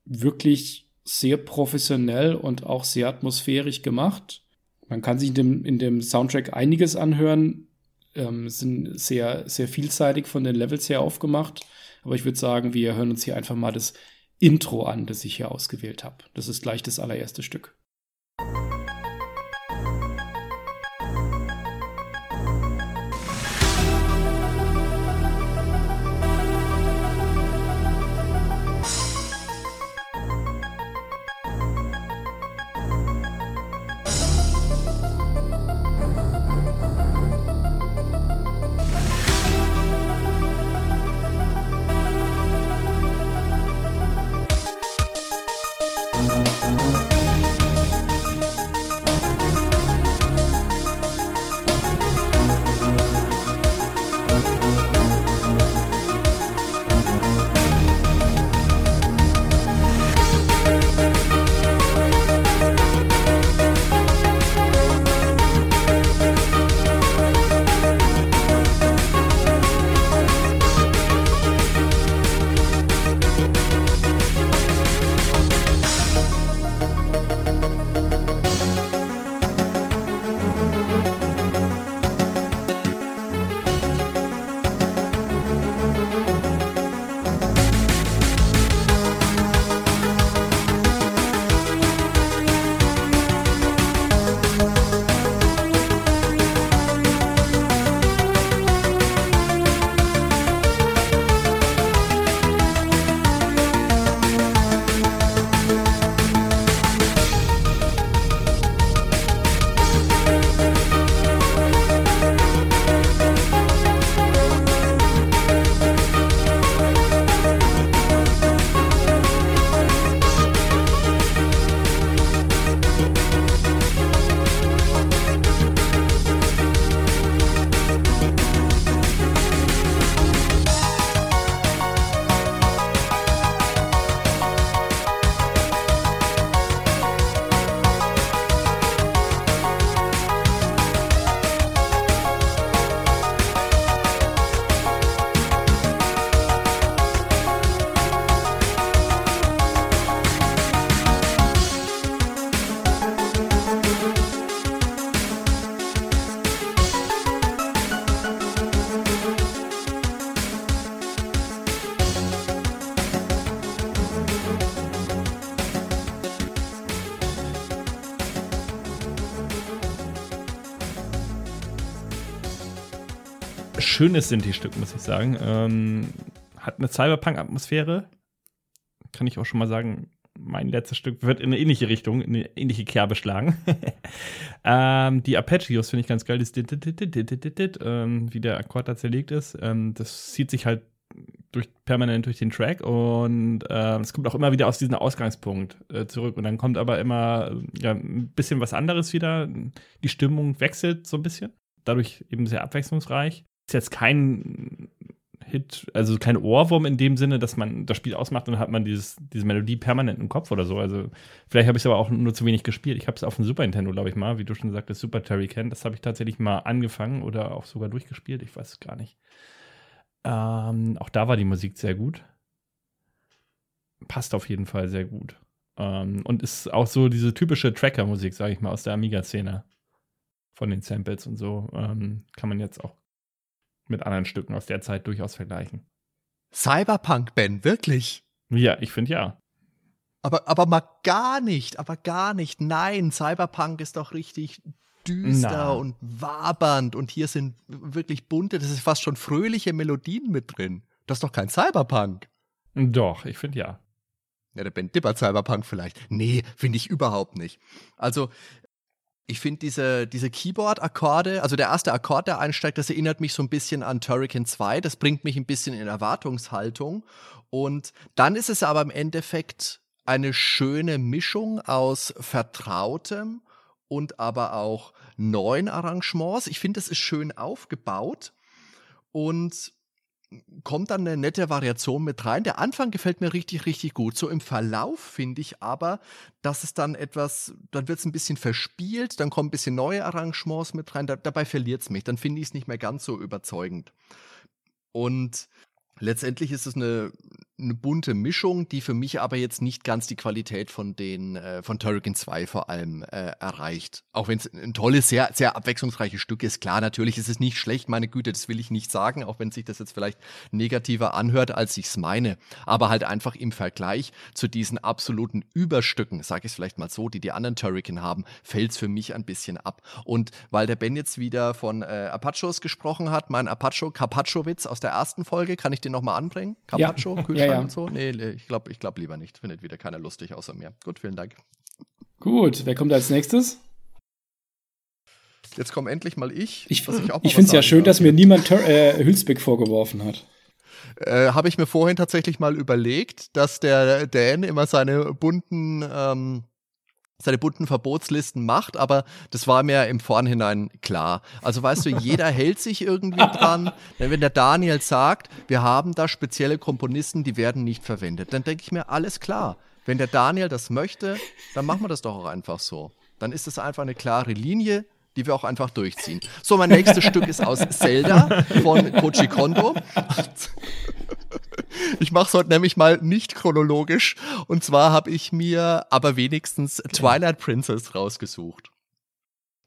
wirklich sehr professionell und auch sehr atmosphärisch gemacht. Man kann sich in dem, in dem Soundtrack einiges anhören, ähm, sind sehr, sehr vielseitig von den Levels her aufgemacht. Aber ich würde sagen, wir hören uns hier einfach mal das Intro an, das ich hier ausgewählt habe. Das ist gleich das allererste Stück. Schönes Sinti-Stück, muss ich sagen. Ähm, hat eine Cyberpunk-Atmosphäre. Kann ich auch schon mal sagen, mein letztes Stück wird in eine ähnliche Richtung, in eine ähnliche Kerbe schlagen. ähm, die Arpeggios finde ich ganz geil, das ähm, wie der Akkord da zerlegt ist. Ähm, das zieht sich halt durch, permanent durch den Track und äh, es kommt auch immer wieder aus diesem Ausgangspunkt äh, zurück und dann kommt aber immer ja, ein bisschen was anderes wieder. Die Stimmung wechselt so ein bisschen, dadurch eben sehr abwechslungsreich. Ist jetzt kein Hit, also kein Ohrwurm in dem Sinne, dass man das Spiel ausmacht und dann hat man dieses, diese Melodie permanent im Kopf oder so. Also vielleicht habe ich es aber auch nur zu wenig gespielt. Ich habe es auf dem Super Nintendo, glaube ich mal, wie du schon sagtest, Super Terry Ken. Das habe ich tatsächlich mal angefangen oder auch sogar durchgespielt. Ich weiß es gar nicht. Ähm, auch da war die Musik sehr gut. Passt auf jeden Fall sehr gut. Ähm, und ist auch so diese typische Tracker-Musik, sage ich mal, aus der Amiga-Szene. Von den Samples und so. Ähm, kann man jetzt auch mit anderen Stücken aus der Zeit durchaus vergleichen. Cyberpunk, Ben, wirklich? Ja, ich finde ja. Aber, aber mal gar nicht, aber gar nicht. Nein, Cyberpunk ist doch richtig düster Na. und wabernd und hier sind wirklich bunte, das ist fast schon fröhliche Melodien mit drin. Das ist doch kein Cyberpunk. Doch, ich finde ja. Ja, der Ben Dipper Cyberpunk vielleicht. Nee, finde ich überhaupt nicht. Also, ich finde diese, diese Keyboard-Akkorde, also der erste Akkord, der einsteigt, das erinnert mich so ein bisschen an Turrican 2. Das bringt mich ein bisschen in Erwartungshaltung. Und dann ist es aber im Endeffekt eine schöne Mischung aus Vertrautem und aber auch neuen Arrangements. Ich finde, es ist schön aufgebaut und kommt dann eine nette Variation mit rein. Der Anfang gefällt mir richtig, richtig gut. So im Verlauf finde ich aber, dass es dann etwas, dann wird es ein bisschen verspielt, dann kommen ein bisschen neue Arrangements mit rein, da, dabei verliert es mich. Dann finde ich es nicht mehr ganz so überzeugend. Und letztendlich ist es eine, eine bunte Mischung, die für mich aber jetzt nicht ganz die Qualität von den äh, von Turrican 2 vor allem äh, erreicht. Auch wenn es ein tolles, sehr, sehr abwechslungsreiches Stück ist. Klar, natürlich ist es nicht schlecht, meine Güte, das will ich nicht sagen, auch wenn sich das jetzt vielleicht negativer anhört, als ich es meine. Aber halt einfach im Vergleich zu diesen absoluten Überstücken, sage ich es vielleicht mal so, die die anderen Turrican haben, fällt es für mich ein bisschen ab. Und weil der Ben jetzt wieder von äh, Apachos gesprochen hat, mein Apacho Carpaccio-Witz aus der ersten Folge, kann ich den nochmal anbringen? Carpaccio, ja. Ja. und so? Nee, ich glaube ich glaub lieber nicht. Findet wieder keiner lustig außer mir. Gut, vielen Dank. Gut, wer kommt als nächstes? Jetzt komm endlich mal ich. Ich, ich, ich finde es ja schön, dass mir niemand äh, Hülsbeck vorgeworfen hat. Äh, Habe ich mir vorhin tatsächlich mal überlegt, dass der Dan immer seine bunten ähm, seine bunten Verbotslisten macht, aber das war mir im Vornhinein klar. Also weißt du, jeder hält sich irgendwie dran. Denn wenn der Daniel sagt, wir haben da spezielle Komponisten, die werden nicht verwendet, dann denke ich mir, alles klar. Wenn der Daniel das möchte, dann machen wir das doch auch einfach so. Dann ist es einfach eine klare Linie, die wir auch einfach durchziehen. So, mein nächstes Stück ist aus Zelda von Koji Kondo. Ich mache es heute nämlich mal nicht chronologisch. Und zwar habe ich mir aber wenigstens Twilight Princess rausgesucht.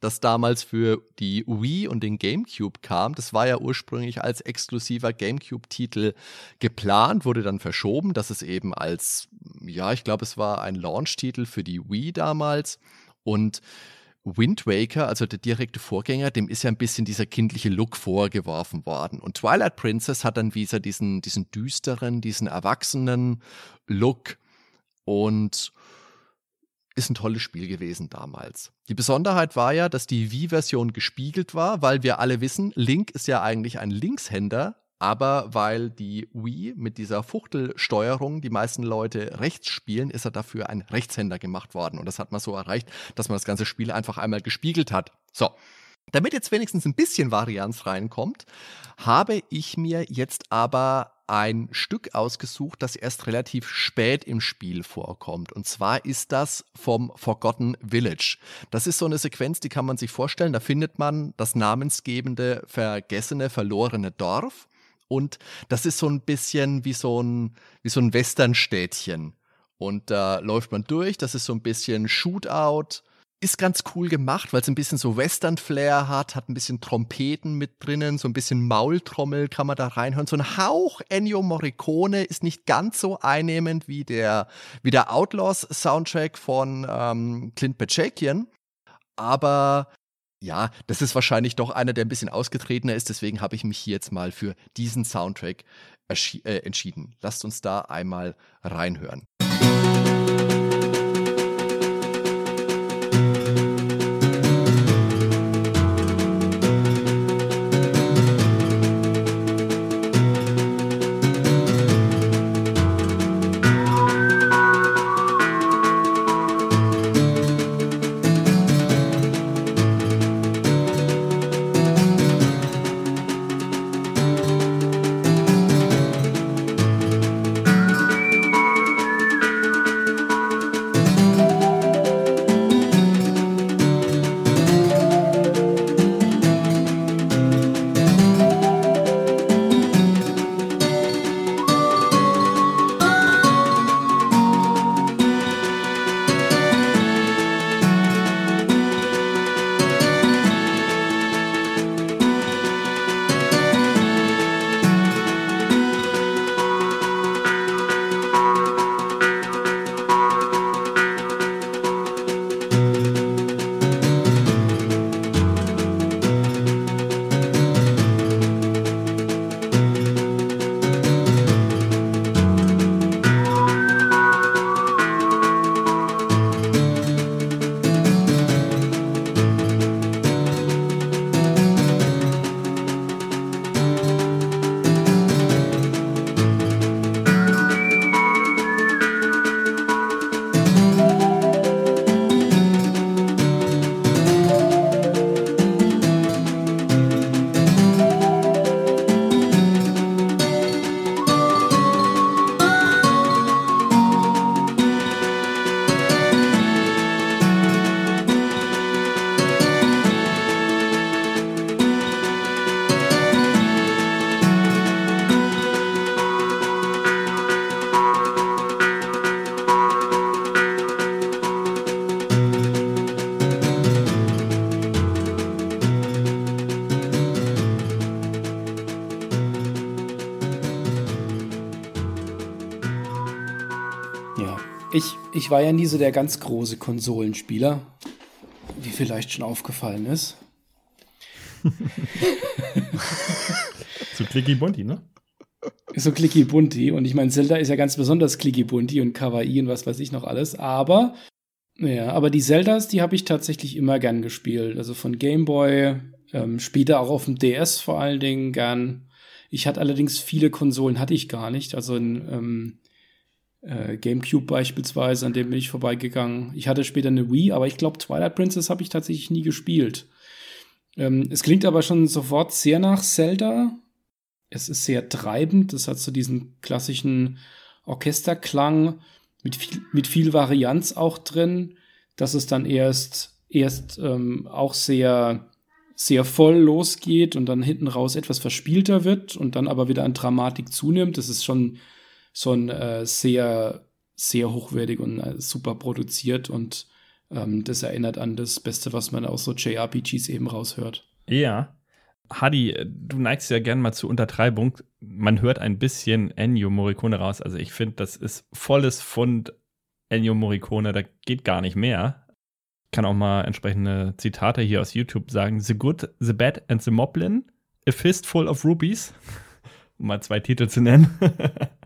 Das damals für die Wii und den GameCube kam. Das war ja ursprünglich als exklusiver GameCube-Titel geplant, wurde dann verschoben, dass es eben als, ja, ich glaube, es war ein Launch-Titel für die Wii damals. Und Wind Waker, also der direkte Vorgänger, dem ist ja ein bisschen dieser kindliche Look vorgeworfen worden. Und Twilight Princess hat dann wieder diesen, diesen düsteren, diesen erwachsenen Look und ist ein tolles Spiel gewesen damals. Die Besonderheit war ja, dass die Wii-Version gespiegelt war, weil wir alle wissen, Link ist ja eigentlich ein Linkshänder aber weil die Wii mit dieser Fuchtelsteuerung die meisten Leute rechts spielen, ist er dafür ein Rechtshänder gemacht worden. Und das hat man so erreicht, dass man das ganze Spiel einfach einmal gespiegelt hat. So. Damit jetzt wenigstens ein bisschen Varianz reinkommt, habe ich mir jetzt aber ein Stück ausgesucht, das erst relativ spät im Spiel vorkommt. Und zwar ist das vom Forgotten Village. Das ist so eine Sequenz, die kann man sich vorstellen. Da findet man das namensgebende, vergessene, verlorene Dorf. Und das ist so ein bisschen wie so ein, wie so ein Westernstädtchen. Und da läuft man durch, das ist so ein bisschen Shootout. Ist ganz cool gemacht, weil es ein bisschen so Western-Flair hat, hat ein bisschen Trompeten mit drinnen, so ein bisschen Maultrommel kann man da reinhören. So ein Hauch Ennio Morricone ist nicht ganz so einnehmend wie der, wie der Outlaws-Soundtrack von ähm, Clint Bachakian. Aber ja, das ist wahrscheinlich doch einer, der ein bisschen ausgetretener ist. Deswegen habe ich mich hier jetzt mal für diesen Soundtrack äh, entschieden. Lasst uns da einmal reinhören. Ich war ja nie so der ganz große Konsolenspieler, wie vielleicht schon aufgefallen ist. so clicky bunti, ne? So clicky bunti. Und ich meine, Zelda ist ja ganz besonders clicky bunti und Kawaii und was weiß ich noch alles. Aber, ja, aber die Zeldas, die habe ich tatsächlich immer gern gespielt. Also von Game Boy, ähm, später auch auf dem DS vor allen Dingen gern. Ich hatte allerdings viele Konsolen, hatte ich gar nicht. Also in, ähm, äh, GameCube beispielsweise, an dem bin ich vorbeigegangen. Ich hatte später eine Wii, aber ich glaube, Twilight Princess habe ich tatsächlich nie gespielt. Ähm, es klingt aber schon sofort sehr nach Zelda. Es ist sehr treibend. Es hat so diesen klassischen Orchesterklang mit viel, mit viel Varianz auch drin, dass es dann erst, erst ähm, auch sehr, sehr voll losgeht und dann hinten raus etwas verspielter wird und dann aber wieder an Dramatik zunimmt. Das ist schon schon äh, sehr, sehr hochwertig und äh, super produziert und ähm, das erinnert an das Beste, was man aus so JRPGs eben raushört. Ja. Hadi, du neigst ja gern mal zur Untertreibung. Man hört ein bisschen Ennio Morricone raus. Also ich finde, das ist volles Fund Ennio Morricone. Da geht gar nicht mehr. Ich kann auch mal entsprechende Zitate hier aus YouTube sagen. The Good, The Bad and The Moblin. A Fistful of Rubies. Um mal zwei Titel zu nennen.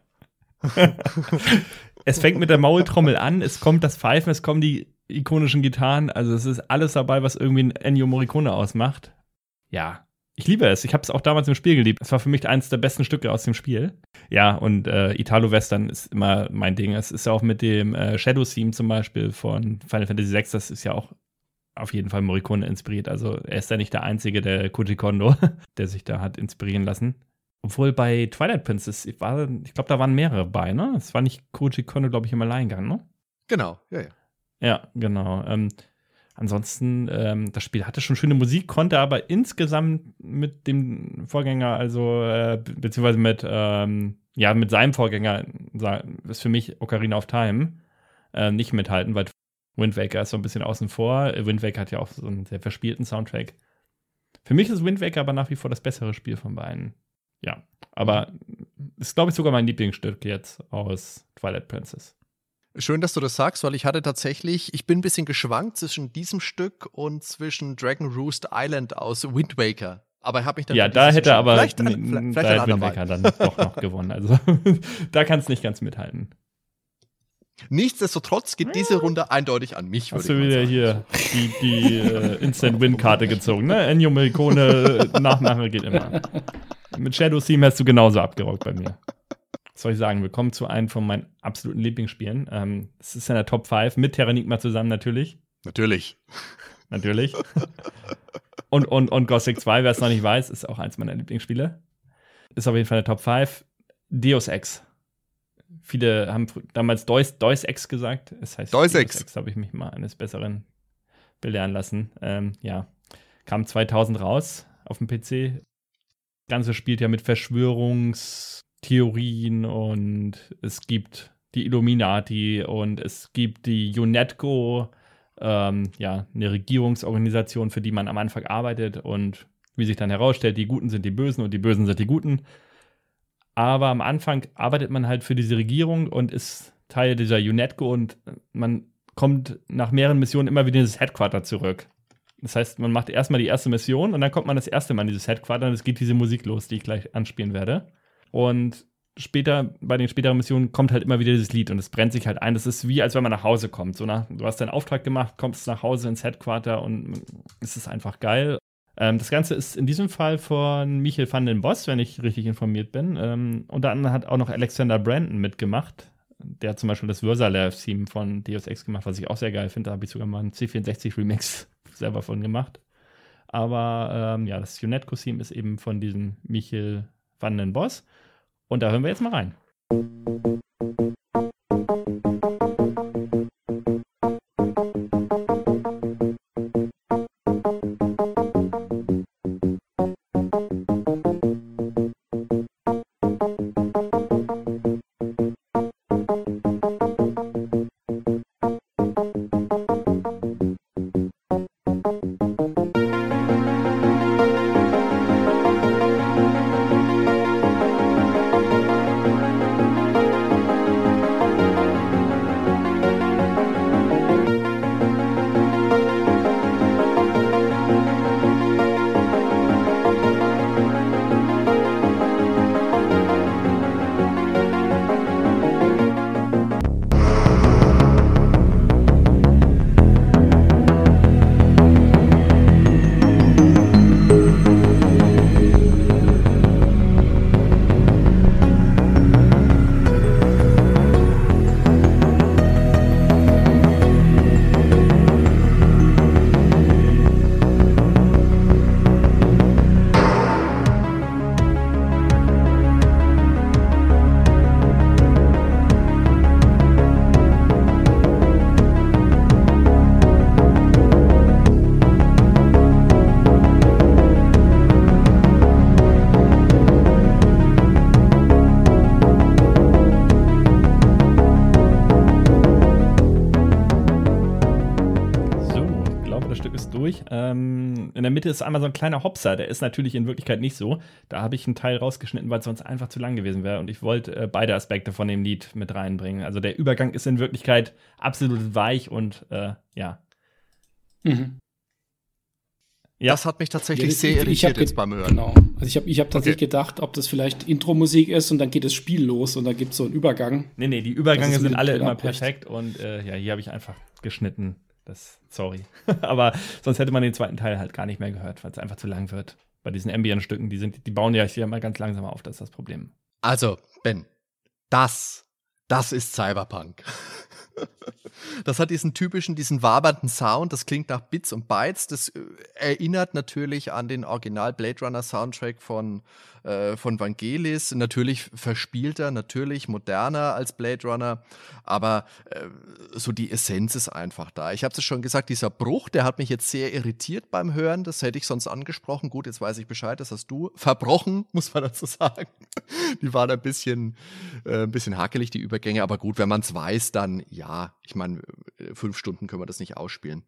es fängt mit der Maultrommel an, es kommt das Pfeifen, es kommen die ikonischen Gitarren. Also es ist alles dabei, was irgendwie ein Ennio Morricone ausmacht. Ja, ich liebe es. Ich habe es auch damals im Spiel geliebt. Es war für mich eines der besten Stücke aus dem Spiel. Ja, und äh, Italo-Western ist immer mein Ding. Es ist ja auch mit dem äh, Shadow-Theme zum Beispiel von Final Fantasy VI, das ist ja auch auf jeden Fall Morricone inspiriert. Also er ist ja nicht der Einzige, der Koji Kondo, der sich da hat inspirieren lassen. Obwohl bei Twilight Princess, ich, war, ich glaube, da waren mehrere bei, ne? Es war nicht Koji Kondo, glaube ich, im Alleingang, ne? Genau, ja, ja. Ja, genau. Ähm, ansonsten, ähm, das Spiel hatte schon schöne Musik, konnte aber insgesamt mit dem Vorgänger, also äh, beziehungsweise mit, ähm, ja, mit seinem Vorgänger, ist für mich Ocarina of Time, äh, nicht mithalten, weil Wind Waker ist so ein bisschen außen vor. Wind Waker hat ja auch so einen sehr verspielten Soundtrack. Für mich ist Wind Waker aber nach wie vor das bessere Spiel von beiden. Ja, aber ist, glaube ich, sogar mein Lieblingsstück jetzt aus Twilight Princess. Schön, dass du das sagst, weil ich hatte tatsächlich, ich bin ein bisschen geschwankt zwischen diesem Stück und zwischen Dragon Roost Island aus Wind Waker. Aber ich habe mich dann Ja, da hätte aber vielleicht, vielleicht, vielleicht, da hätte ein Wind. Waker dann doch noch gewonnen. Also da kannst du nicht ganz mithalten. Nichtsdestotrotz geht diese Runde eindeutig an mich, Hast du wieder sagen. hier die, die äh, Instant-Win-Karte gezogen, ne? Ennio Morricone, Nachmache geht immer. Mit Shadow Theme hast du genauso abgerockt bei mir. Was soll ich sagen? Willkommen zu einem von meinen absoluten Lieblingsspielen. Ähm, das ist in der Top 5 mit Terranigma zusammen natürlich. Natürlich. Natürlich. und, und, und Gothic 2, wer es noch nicht weiß, ist auch eins meiner Lieblingsspiele. Ist auf jeden Fall in der Top 5. Deus Ex. Viele haben damals Deus, Deus Ex gesagt. Es heißt Deus Ex. habe ich mich mal eines Besseren belehren lassen. Ähm, ja, kam 2000 raus auf dem PC. Ganze spielt ja mit Verschwörungstheorien und es gibt die Illuminati und es gibt die UNETCO, ähm, ja, eine Regierungsorganisation, für die man am Anfang arbeitet und wie sich dann herausstellt, die Guten sind die Bösen und die Bösen sind die Guten. Aber am Anfang arbeitet man halt für diese Regierung und ist Teil dieser UNETCO und man kommt nach mehreren Missionen immer wieder in dieses Headquarter zurück. Das heißt, man macht erstmal die erste Mission und dann kommt man das erste Mal in dieses Headquarter und es geht diese Musik los, die ich gleich anspielen werde. Und später, bei den späteren Missionen, kommt halt immer wieder dieses Lied und es brennt sich halt ein. Das ist wie, als wenn man nach Hause kommt. So nach, du hast deinen Auftrag gemacht, kommst nach Hause ins Headquarter und es ist einfach geil. Ähm, das Ganze ist in diesem Fall von Michael van den Boss, wenn ich richtig informiert bin. Ähm, unter anderem hat auch noch Alexander Brandon mitgemacht. Der hat zum Beispiel das Versalave-Theme von Deus Ex gemacht, was ich auch sehr geil finde. Da habe ich sogar mal einen C64-Remix selber von gemacht. Aber ähm, ja, das UNETCO-Theme ist eben von diesem Michael van den Boss. Und da hören wir jetzt mal rein. Ähm, in der Mitte ist einmal so ein kleiner Hopser, der ist natürlich in Wirklichkeit nicht so. Da habe ich einen Teil rausgeschnitten, weil es sonst einfach zu lang gewesen wäre. Und ich wollte äh, beide Aspekte von dem Lied mit reinbringen. Also der Übergang ist in Wirklichkeit absolut weich und äh, ja. Mhm. Ja. Das hat mich tatsächlich Ja, sehr irritiert jetzt beim Hören. Genau. Also ich habe ich hab tatsächlich gedacht, ob das vielleicht Intro-Musik ist und dann geht das Spiel los und da gibt es so einen Übergang. Nee, nee, die Übergänge sind alle immer perfekt und äh, ja, hier habe ich einfach geschnitten. Das, sorry. Aber sonst hätte man den zweiten Teil halt gar nicht mehr gehört, weil es einfach zu lang wird. Bei diesen Ambient-Stücken, die, die bauen ja hier mal ganz langsam auf, das ist das Problem. Also, Ben, das, das ist Cyberpunk. Das hat diesen typischen, diesen wabernden Sound, das klingt nach Bits und Bytes, das äh, erinnert natürlich an den Original Blade Runner Soundtrack von, äh, von Vangelis, natürlich verspielter, natürlich moderner als Blade Runner, aber äh, so die Essenz ist einfach da. Ich habe es schon gesagt, dieser Bruch, der hat mich jetzt sehr irritiert beim Hören, das hätte ich sonst angesprochen. Gut, jetzt weiß ich Bescheid, das hast du verbrochen, muss man dazu sagen. Die waren ein bisschen, äh, ein bisschen hakelig, die Übergänge, aber gut, wenn man es weiß, dann ja, ich meine, fünf Stunden können wir das nicht ausspielen.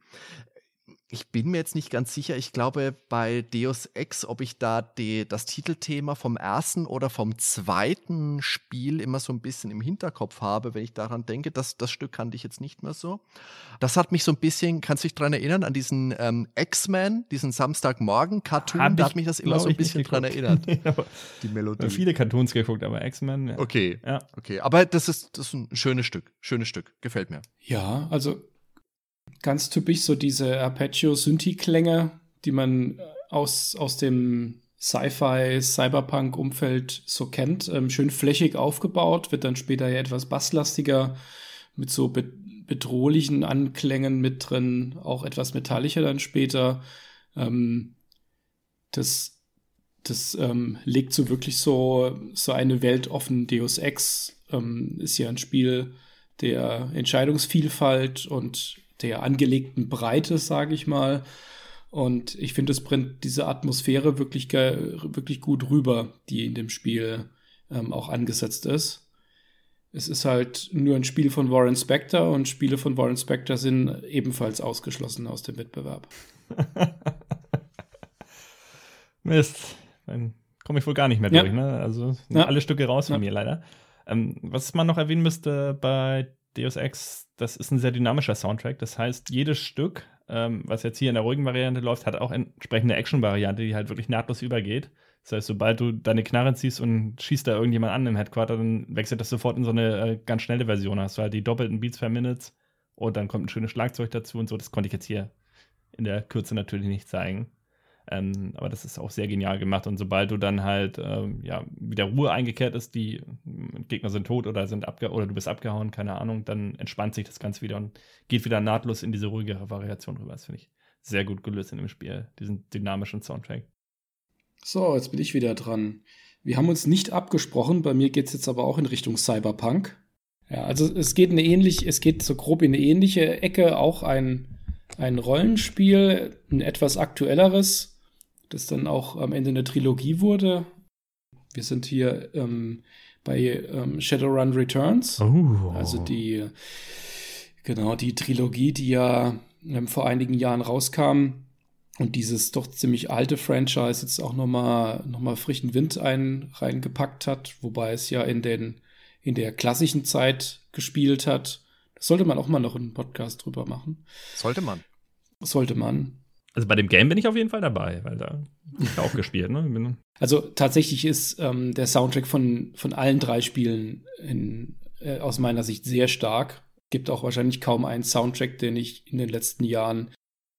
Ich bin mir jetzt nicht ganz sicher. Ich glaube, bei Deus Ex, ob ich da die, das Titelthema vom ersten oder vom zweiten Spiel immer so ein bisschen im Hinterkopf habe, wenn ich daran denke. Das, das Stück kannte ich jetzt nicht mehr so. Das hat mich so ein bisschen, kannst du dich daran erinnern, an diesen ähm, X-Men, diesen Samstagmorgen-Cartoon? Da hat mich das immer so ein bisschen dran erinnert. die Melodie. Viele Cartoons geguckt, aber X-Men. Ja. Okay. Ja. Okay. Aber das ist, das ist ein schönes Stück. Schönes Stück. Gefällt mir. Ja, also ganz typisch so diese Arpeggio-Synthi-Klänge, die man aus, aus dem Sci-Fi, Cyberpunk-Umfeld so kennt. Ähm, schön flächig aufgebaut, wird dann später ja etwas basslastiger mit so be bedrohlichen Anklängen mit drin, auch etwas metallischer dann später. Ähm, das das ähm, legt so wirklich so, so eine Welt offen. Deus Ex ähm, ist ja ein Spiel der Entscheidungsvielfalt und der angelegten Breite, sage ich mal. Und ich finde, es brennt diese Atmosphäre wirklich, wirklich gut rüber, die in dem Spiel ähm, auch angesetzt ist. Es ist halt nur ein Spiel von Warren Spector und Spiele von Warren Spector sind ebenfalls ausgeschlossen aus dem Wettbewerb. Mist, dann komme ich wohl gar nicht mehr ja. durch. Ne? Also ja. alle Stücke raus von ja. mir leider. Ähm, was man noch erwähnen müsste bei Deus Ex, das ist ein sehr dynamischer Soundtrack. Das heißt, jedes Stück, ähm, was jetzt hier in der ruhigen Variante läuft, hat auch entsprechende Action-Variante, die halt wirklich nahtlos übergeht. Das heißt, sobald du deine Knarre ziehst und schießt da irgendjemand an im Headquarter, dann wechselt das sofort in so eine äh, ganz schnelle Version. Hast du halt die doppelten Beats per Minute und dann kommt ein schönes Schlagzeug dazu und so. Das konnte ich jetzt hier in der Kürze natürlich nicht zeigen. Ähm, aber das ist auch sehr genial gemacht. Und sobald du dann halt ähm, ja, wieder Ruhe eingekehrt ist, die Gegner sind tot oder sind abge oder du bist abgehauen, keine Ahnung, dann entspannt sich das Ganze wieder und geht wieder nahtlos in diese ruhigere Variation rüber. Das finde ich sehr gut gelöst in dem Spiel, diesen dynamischen Soundtrack. So, jetzt bin ich wieder dran. Wir haben uns nicht abgesprochen, bei mir geht es jetzt aber auch in Richtung Cyberpunk. Ja, also es geht eine ähnlich, es geht so grob in eine ähnliche Ecke, auch ein, ein Rollenspiel, ein etwas aktuelleres das dann auch am Ende eine Trilogie wurde. Wir sind hier ähm, bei ähm, Shadowrun Returns. Oh. Also die, genau, die Trilogie, die ja ähm, vor einigen Jahren rauskam und dieses doch ziemlich alte Franchise jetzt auch nochmal noch mal frischen Wind ein, reingepackt hat, wobei es ja in, den, in der klassischen Zeit gespielt hat. Das sollte man auch mal noch einen Podcast drüber machen. Sollte man. Sollte man. Also bei dem Game bin ich auf jeden Fall dabei, weil da ich auch gespielt. Ne? Also tatsächlich ist ähm, der Soundtrack von, von allen drei Spielen in, äh, aus meiner Sicht sehr stark. Gibt auch wahrscheinlich kaum einen Soundtrack, den ich in den letzten Jahren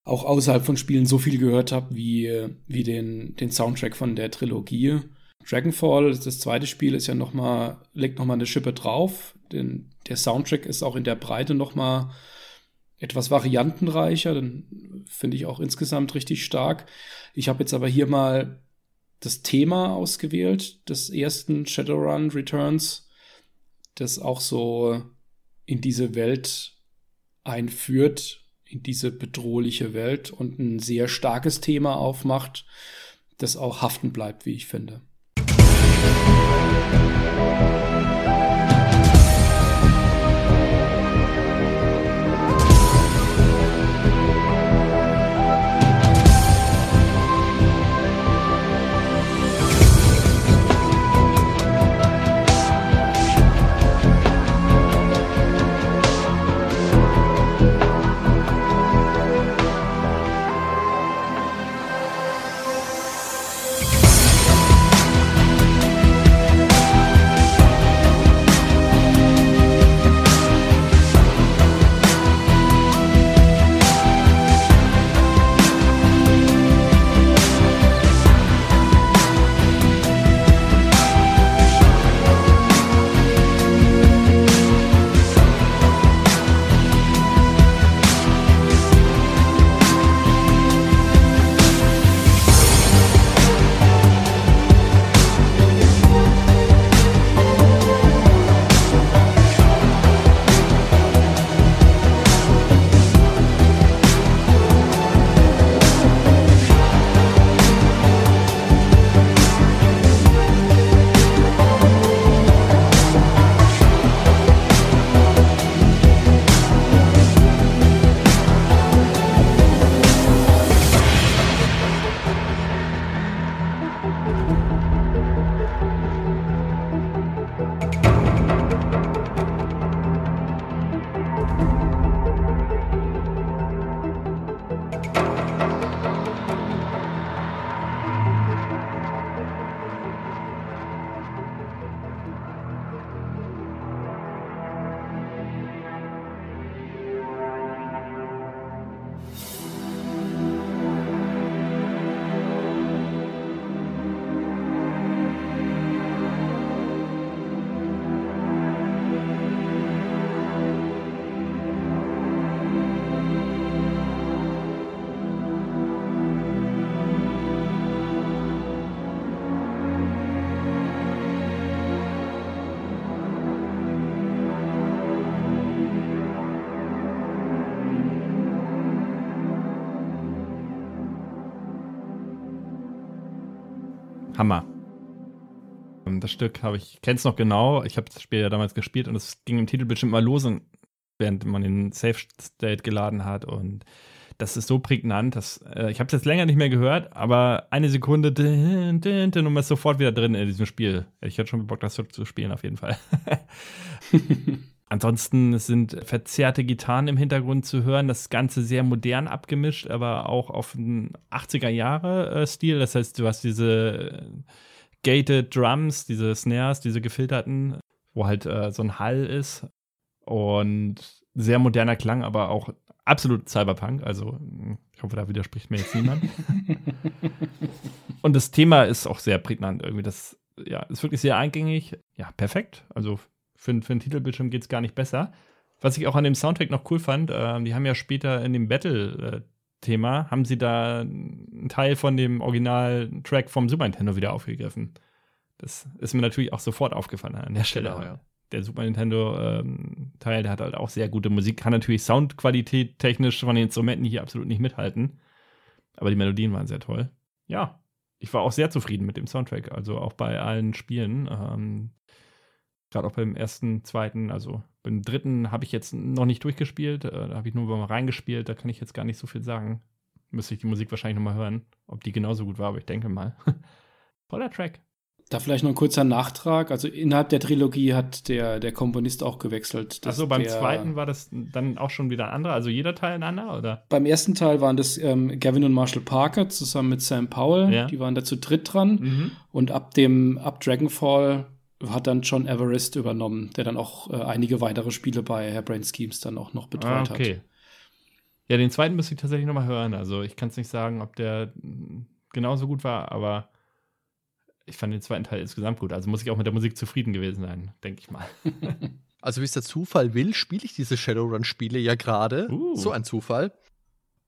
auch außerhalb von Spielen so viel gehört habe wie, wie den, den Soundtrack von der Trilogie. Dragonfall, das zweite Spiel, ist ja noch mal, legt nochmal eine Schippe drauf. Denn der Soundtrack ist auch in der Breite nochmal etwas variantenreicher, dann finde ich auch insgesamt richtig stark. Ich habe jetzt aber hier mal das Thema ausgewählt des ersten Shadowrun Returns, das auch so in diese Welt einführt, in diese bedrohliche Welt und ein sehr starkes Thema aufmacht, das auch haften bleibt, wie ich finde. Hammer. Ähm, das Stück habe ich, kenne es noch genau. Ich habe das Spiel ja damals gespielt und es ging im Titelbildschirm mal los, während man den Safe State geladen hat. Und das ist so prägnant, dass äh, ich habe es jetzt länger nicht mehr gehört, aber eine Sekunde din, din, din, und man ist sofort wieder drin in diesem Spiel. Ich hätte schon Bock, das zu spielen, auf jeden Fall. Ansonsten sind verzerrte Gitarren im Hintergrund zu hören, das Ganze sehr modern abgemischt, aber auch auf einen 80er-Jahre-Stil. Das heißt, du hast diese gated Drums, diese Snares, diese gefilterten, wo halt äh, so ein Hall ist und sehr moderner Klang, aber auch absolut Cyberpunk. Also ich hoffe, da widerspricht mir jetzt niemand. und das Thema ist auch sehr prägnant irgendwie. Das ja, ist wirklich sehr eingängig. Ja, perfekt. Also für, für einen Titelbildschirm geht es gar nicht besser. Was ich auch an dem Soundtrack noch cool fand, äh, die haben ja später in dem Battle-Thema, haben sie da einen Teil von dem Original-Track vom Super Nintendo wieder aufgegriffen. Das ist mir natürlich auch sofort aufgefallen an der Stelle. Genau, ja. Der Super Nintendo-Teil, ähm, der hat halt auch sehr gute Musik, kann natürlich Soundqualität technisch von den Instrumenten hier absolut nicht mithalten. Aber die Melodien waren sehr toll. Ja, ich war auch sehr zufrieden mit dem Soundtrack, also auch bei allen Spielen. Ähm, Gerade auch beim ersten, zweiten, also beim dritten habe ich jetzt noch nicht durchgespielt. Äh, da habe ich nur mal reingespielt. Da kann ich jetzt gar nicht so viel sagen. Müsste ich die Musik wahrscheinlich nochmal hören, ob die genauso gut war, aber ich denke mal. Toller Track. Da vielleicht noch ein kurzer Nachtrag. Also innerhalb der Trilogie hat der, der Komponist auch gewechselt. Also beim der, zweiten war das dann auch schon wieder ein anderer, also jeder Teil ein anderer, oder? Beim ersten Teil waren das ähm, Gavin und Marshall Parker zusammen mit Sam Powell. Ja. Die waren da zu dritt dran. Mhm. Und ab dem, ab Dragonfall hat dann John Everest übernommen, der dann auch äh, einige weitere Spiele bei Hairbrain Schemes dann auch noch betreut ah, okay. hat. Ja, den zweiten müsste ich tatsächlich nochmal hören. Also ich kann es nicht sagen, ob der genauso gut war, aber ich fand den zweiten Teil insgesamt gut. Also muss ich auch mit der Musik zufrieden gewesen sein, denke ich mal. also wie es der Zufall will, spiele ich diese Shadowrun-Spiele ja gerade. Uh. So ein Zufall.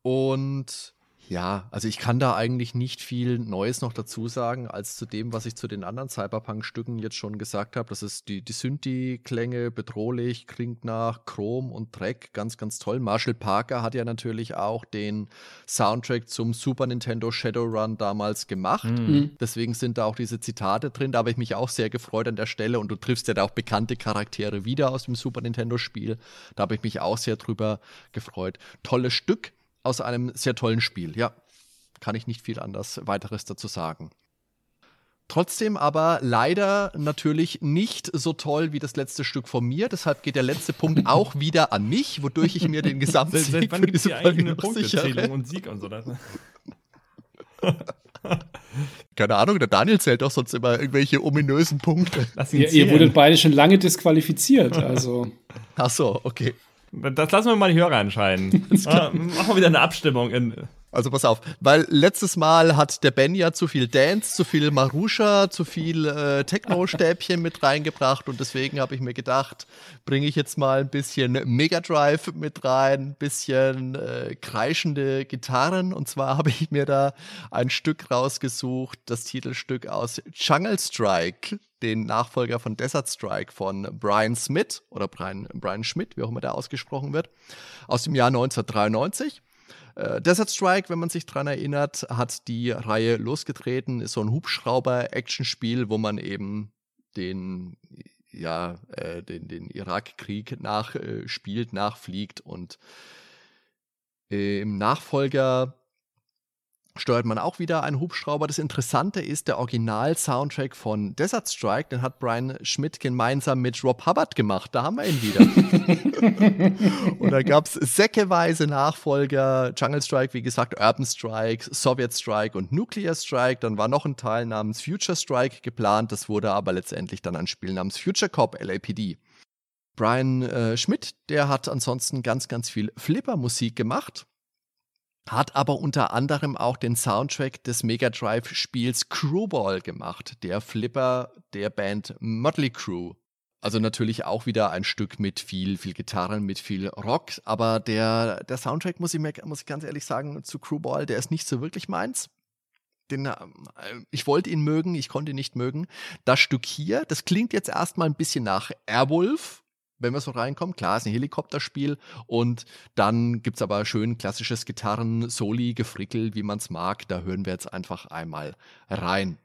Und ja, also ich kann da eigentlich nicht viel Neues noch dazu sagen, als zu dem, was ich zu den anderen Cyberpunk-Stücken jetzt schon gesagt habe. Das ist die, die Synthi-Klänge, bedrohlich, klingt nach Chrom und Dreck, ganz, ganz toll. Marshall Parker hat ja natürlich auch den Soundtrack zum Super Nintendo Shadowrun damals gemacht. Mhm. mhm. Deswegen sind da auch diese Zitate drin. Da habe ich mich auch sehr gefreut an der Stelle und du triffst ja da auch bekannte Charaktere wieder aus dem Super Nintendo-Spiel. Da habe ich mich auch sehr drüber gefreut. Tolles Stück aus einem sehr tollen Spiel. Ja, kann ich nicht viel anders weiteres dazu sagen. Trotzdem aber leider natürlich nicht so toll wie das letzte Stück von mir. Deshalb geht der letzte Punkt auch wieder an mich, wodurch ich mir den Gesamtsieg Seit wann für diese Folge eine Punktezählung und Sieg und so. Das? Keine Ahnung, der Daniel zählt doch sonst immer irgendwelche ominösen Punkte. Ihr, ihr wurdet beide schon lange disqualifiziert, also. Ach so, okay. Das lassen wir mal die Hörer entscheiden. ah, machen wir wieder eine Abstimmung. In also pass auf, weil letztes Mal hat der Ben ja zu viel Dance, zu viel Marusha, zu viel äh, Techno-Stäbchen mit reingebracht und deswegen habe ich mir gedacht, bringe ich jetzt mal ein bisschen Mega Drive mit rein, ein bisschen äh, kreischende Gitarren und zwar habe ich mir da ein Stück rausgesucht, das Titelstück aus Jungle Strike, den Nachfolger von Desert Strike von Brian Smith oder Brian, Brian Schmidt, wie auch immer der ausgesprochen wird, aus dem Jahr 1993. Äh, Desert Strike, wenn man sich dran erinnert, hat die Reihe losgetreten, ist so ein Hubschrauber-Action-Spiel, wo man eben den ja, äh, den, den Irakkrieg nachspielt, äh, nachfliegt und äh, im Nachfolger steuert man auch wieder einen Hubschrauber. Das Interessante ist, der Original-Soundtrack von Desert Strike, den hat Brian Schmidt gemeinsam mit Rob Hubbard gemacht. Da haben wir ihn wieder. und da gab es säckeweise Nachfolger. Jungle Strike, wie gesagt, Urban Strike, Soviet Strike und Nuclear Strike. Dann war noch ein Teil namens Future Strike geplant. Das wurde aber letztendlich dann ein Spiel namens Future Cop LAPD. Brian äh, Schmidt, der hat ansonsten ganz, ganz viel Flipper-Musik gemacht hat aber unter anderem auch den Soundtrack des Mega Drive-Spiels Crewball gemacht, der Flipper der Band Motley Crew. Also natürlich auch wieder ein Stück mit viel, viel Gitarren, mit viel Rock, aber der, der Soundtrack, muss ich, mir, muss ich ganz ehrlich sagen, zu Crewball, der ist nicht so wirklich meins. Den, äh, ich wollte ihn mögen, ich konnte ihn nicht mögen. Das Stück hier, das klingt jetzt erstmal ein bisschen nach Airwolf, wenn wir so reinkommen. Klar, ist ein Helikopterspiel und dann gibt es aber schön klassisches Gitarren-Soli, Gefrickel, wie man es mag. Da hören wir jetzt einfach einmal rein.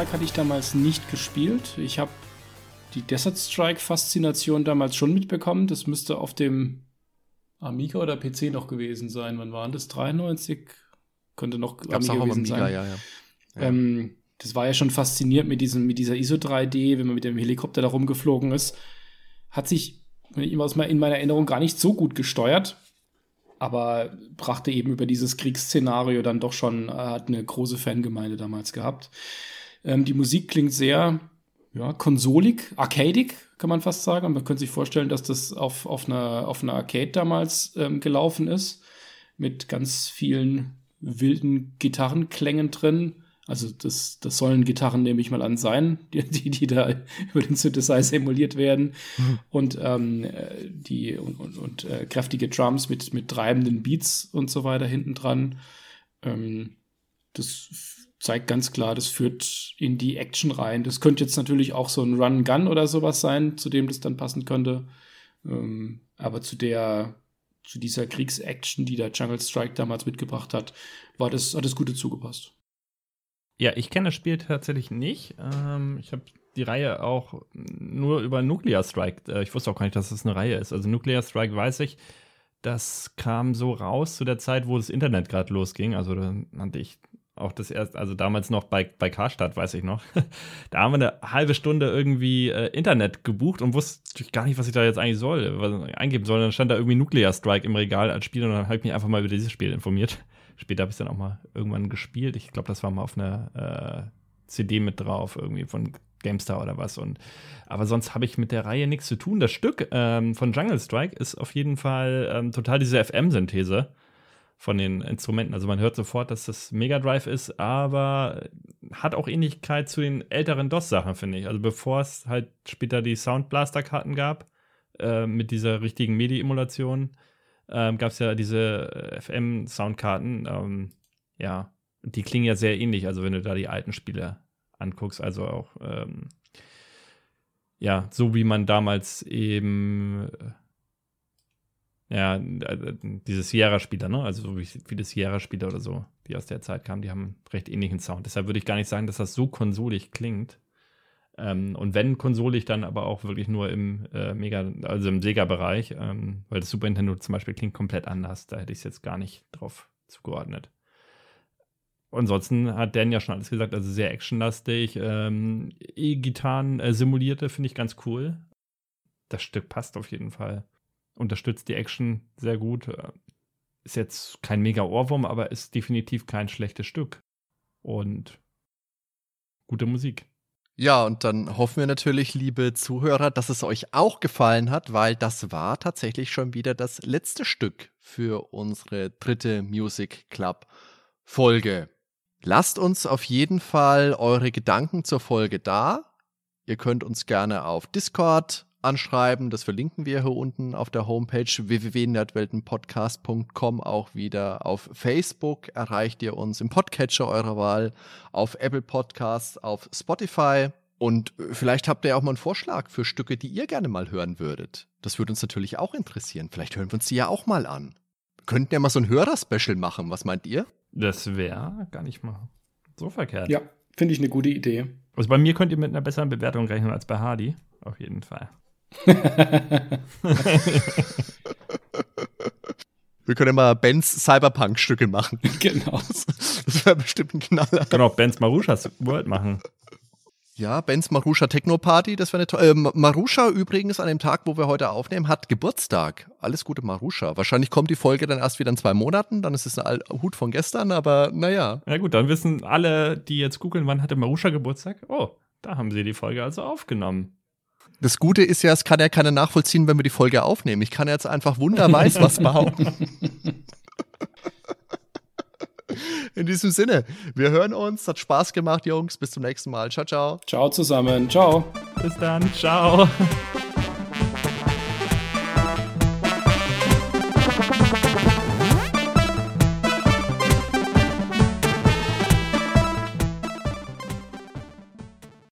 Strike hatte ich damals nicht gespielt. Ich habe die Desert Strike-Faszination damals schon mitbekommen. Das müsste auf dem Amiga oder PC noch gewesen sein. Wann waren das? 93? Könnte noch Gab's Amiga gewesen Amiga, sein. Ja, ja. Ja. Ähm, das war ja schon faszinierend mit, diesem, mit dieser ISO 3D, wenn man mit dem Helikopter da rumgeflogen ist. Hat sich in meiner Erinnerung gar nicht so gut gesteuert, aber brachte eben über dieses Kriegsszenario dann doch schon, äh, hat eine große Fangemeinde damals gehabt. Ähm, die Musik klingt sehr ja, konsolig, arcadig, kann man fast sagen. Und man könnte sich vorstellen, dass das auf, auf, einer, auf einer Arcade damals ähm, gelaufen ist, mit ganz vielen wilden Gitarrenklängen drin. Also das, das sollen Gitarren, nehme ich mal an, sein, die, die, die da über den Synthesizer emuliert werden. Mhm. Und ähm, die und, und, und äh, kräftige Drums mit, mit treibenden Beats und so weiter hinten dran. Ähm, das zeigt ganz klar, das führt in die Action rein. Das könnte jetzt natürlich auch so ein Run-Gun oder sowas sein, zu dem das dann passen könnte. Ähm, aber zu der, zu dieser Kriegsaction, die der Jungle Strike damals mitgebracht hat, war das, hat das Gute zugepasst. Ja, ich kenne das Spiel tatsächlich nicht. Ähm, ich habe die Reihe auch nur über Nuclear Strike. Äh, ich wusste auch gar nicht, dass das eine Reihe ist. Also Nuclear Strike weiß ich, das kam so raus zu der Zeit, wo das Internet gerade losging. Also da hatte ich auch das erst, also damals noch bei, bei Karstadt, weiß ich noch. da haben wir eine halbe Stunde irgendwie äh, Internet gebucht und wusste gar nicht, was ich da jetzt eigentlich soll, was eingeben soll. Dann stand da irgendwie Nuclear Strike im Regal als Spiel und dann habe ich mich einfach mal über dieses Spiel informiert. Später habe ich es dann auch mal irgendwann gespielt. Ich glaube, das war mal auf einer äh, CD mit drauf, irgendwie von GameStar oder was. Und, aber sonst habe ich mit der Reihe nichts zu tun. Das Stück ähm, von Jungle Strike ist auf jeden Fall ähm, total diese FM-Synthese von den Instrumenten. Also man hört sofort, dass das Mega Drive ist, aber hat auch Ähnlichkeit zu den älteren DOS-Sachen, finde ich. Also bevor es halt später die Sound Blaster-Karten gab, äh, mit dieser richtigen MIDI-Emulation, äh, gab es ja diese äh, FM-Soundkarten. Ähm, ja, die klingen ja sehr ähnlich, also wenn du da die alten Spiele anguckst, also auch ähm, ja, so wie man damals eben äh, ja, äh, diese Sierra-Spieler, ne? Also so wie viele Sierra-Spieler oder so, die aus der Zeit kamen, die haben einen recht ähnlichen Sound. Deshalb würde ich gar nicht sagen, dass das so konsolig klingt. Ähm, und wenn konsolig, dann aber auch wirklich nur im äh, Mega, also im Sega-Bereich, ähm, weil das Super Nintendo zum Beispiel klingt komplett anders. Da hätte ich es jetzt gar nicht drauf zugeordnet. Ansonsten hat Dan ja schon alles gesagt, also sehr actionlastig. Ähm, E-Gitarren äh, simulierte finde ich ganz cool. Das Stück passt auf jeden Fall. Unterstützt die Action sehr gut. Äh, ist jetzt kein mega Ohrwurm, aber ist definitiv kein schlechtes Stück. Und gute Musik. Ja, und dann hoffen wir natürlich, liebe Zuhörer, dass es euch auch gefallen hat, weil das war tatsächlich schon wieder das letzte Stück für unsere dritte Music Club Folge. Lasst uns auf jeden Fall eure Gedanken zur Folge da. Ihr könnt uns gerne auf Discord anschreiben. Das verlinken wir hier unten auf der Homepage www.nerdweltenpodcast.com auch wieder. Auf Facebook erreicht ihr uns im Podcatcher eurer Wahl, auf Apple Podcasts, auf Spotify. Und vielleicht habt ihr auch mal einen Vorschlag für Stücke, die ihr gerne mal hören würdet. Das würde uns natürlich auch interessieren. Vielleicht hören wir uns die ja auch mal an. Wir könnten ja mal so ein Hörerspecial machen. Was meint ihr? Das wäre gar nicht mal so verkehrt. Ja, finde ich eine gute Idee. Also bei mir könnt ihr mit einer besseren Bewertung rechnen als bei Hardy. Auf jeden Fall. Wir können mal Bens Cyberpunk-Stücke machen. Genau. Das wäre bestimmt ein Knaller. Können auch Bens Marushas World machen. Ja, Bens Marusha Techno Party, das wäre eine tolle. Äh, Marusha übrigens an dem Tag, wo wir heute aufnehmen, hat Geburtstag. Alles Gute, Marusha. Wahrscheinlich kommt die Folge dann erst wieder in zwei Monaten, dann ist es ein Hut von gestern, aber naja. Ja, gut, dann wissen alle, die jetzt googeln, wann hatte Marusha Geburtstag? Oh, da haben sie die Folge also aufgenommen. Das Gute ist ja, es kann ja keiner nachvollziehen, wenn wir die Folge aufnehmen. Ich kann jetzt einfach wunderweiß was behaupten. In diesem Sinne, wir hören uns. Hat Spaß gemacht, Jungs. Bis zum nächsten Mal. Ciao, ciao. Ciao zusammen. Ciao. Bis dann. Ciao.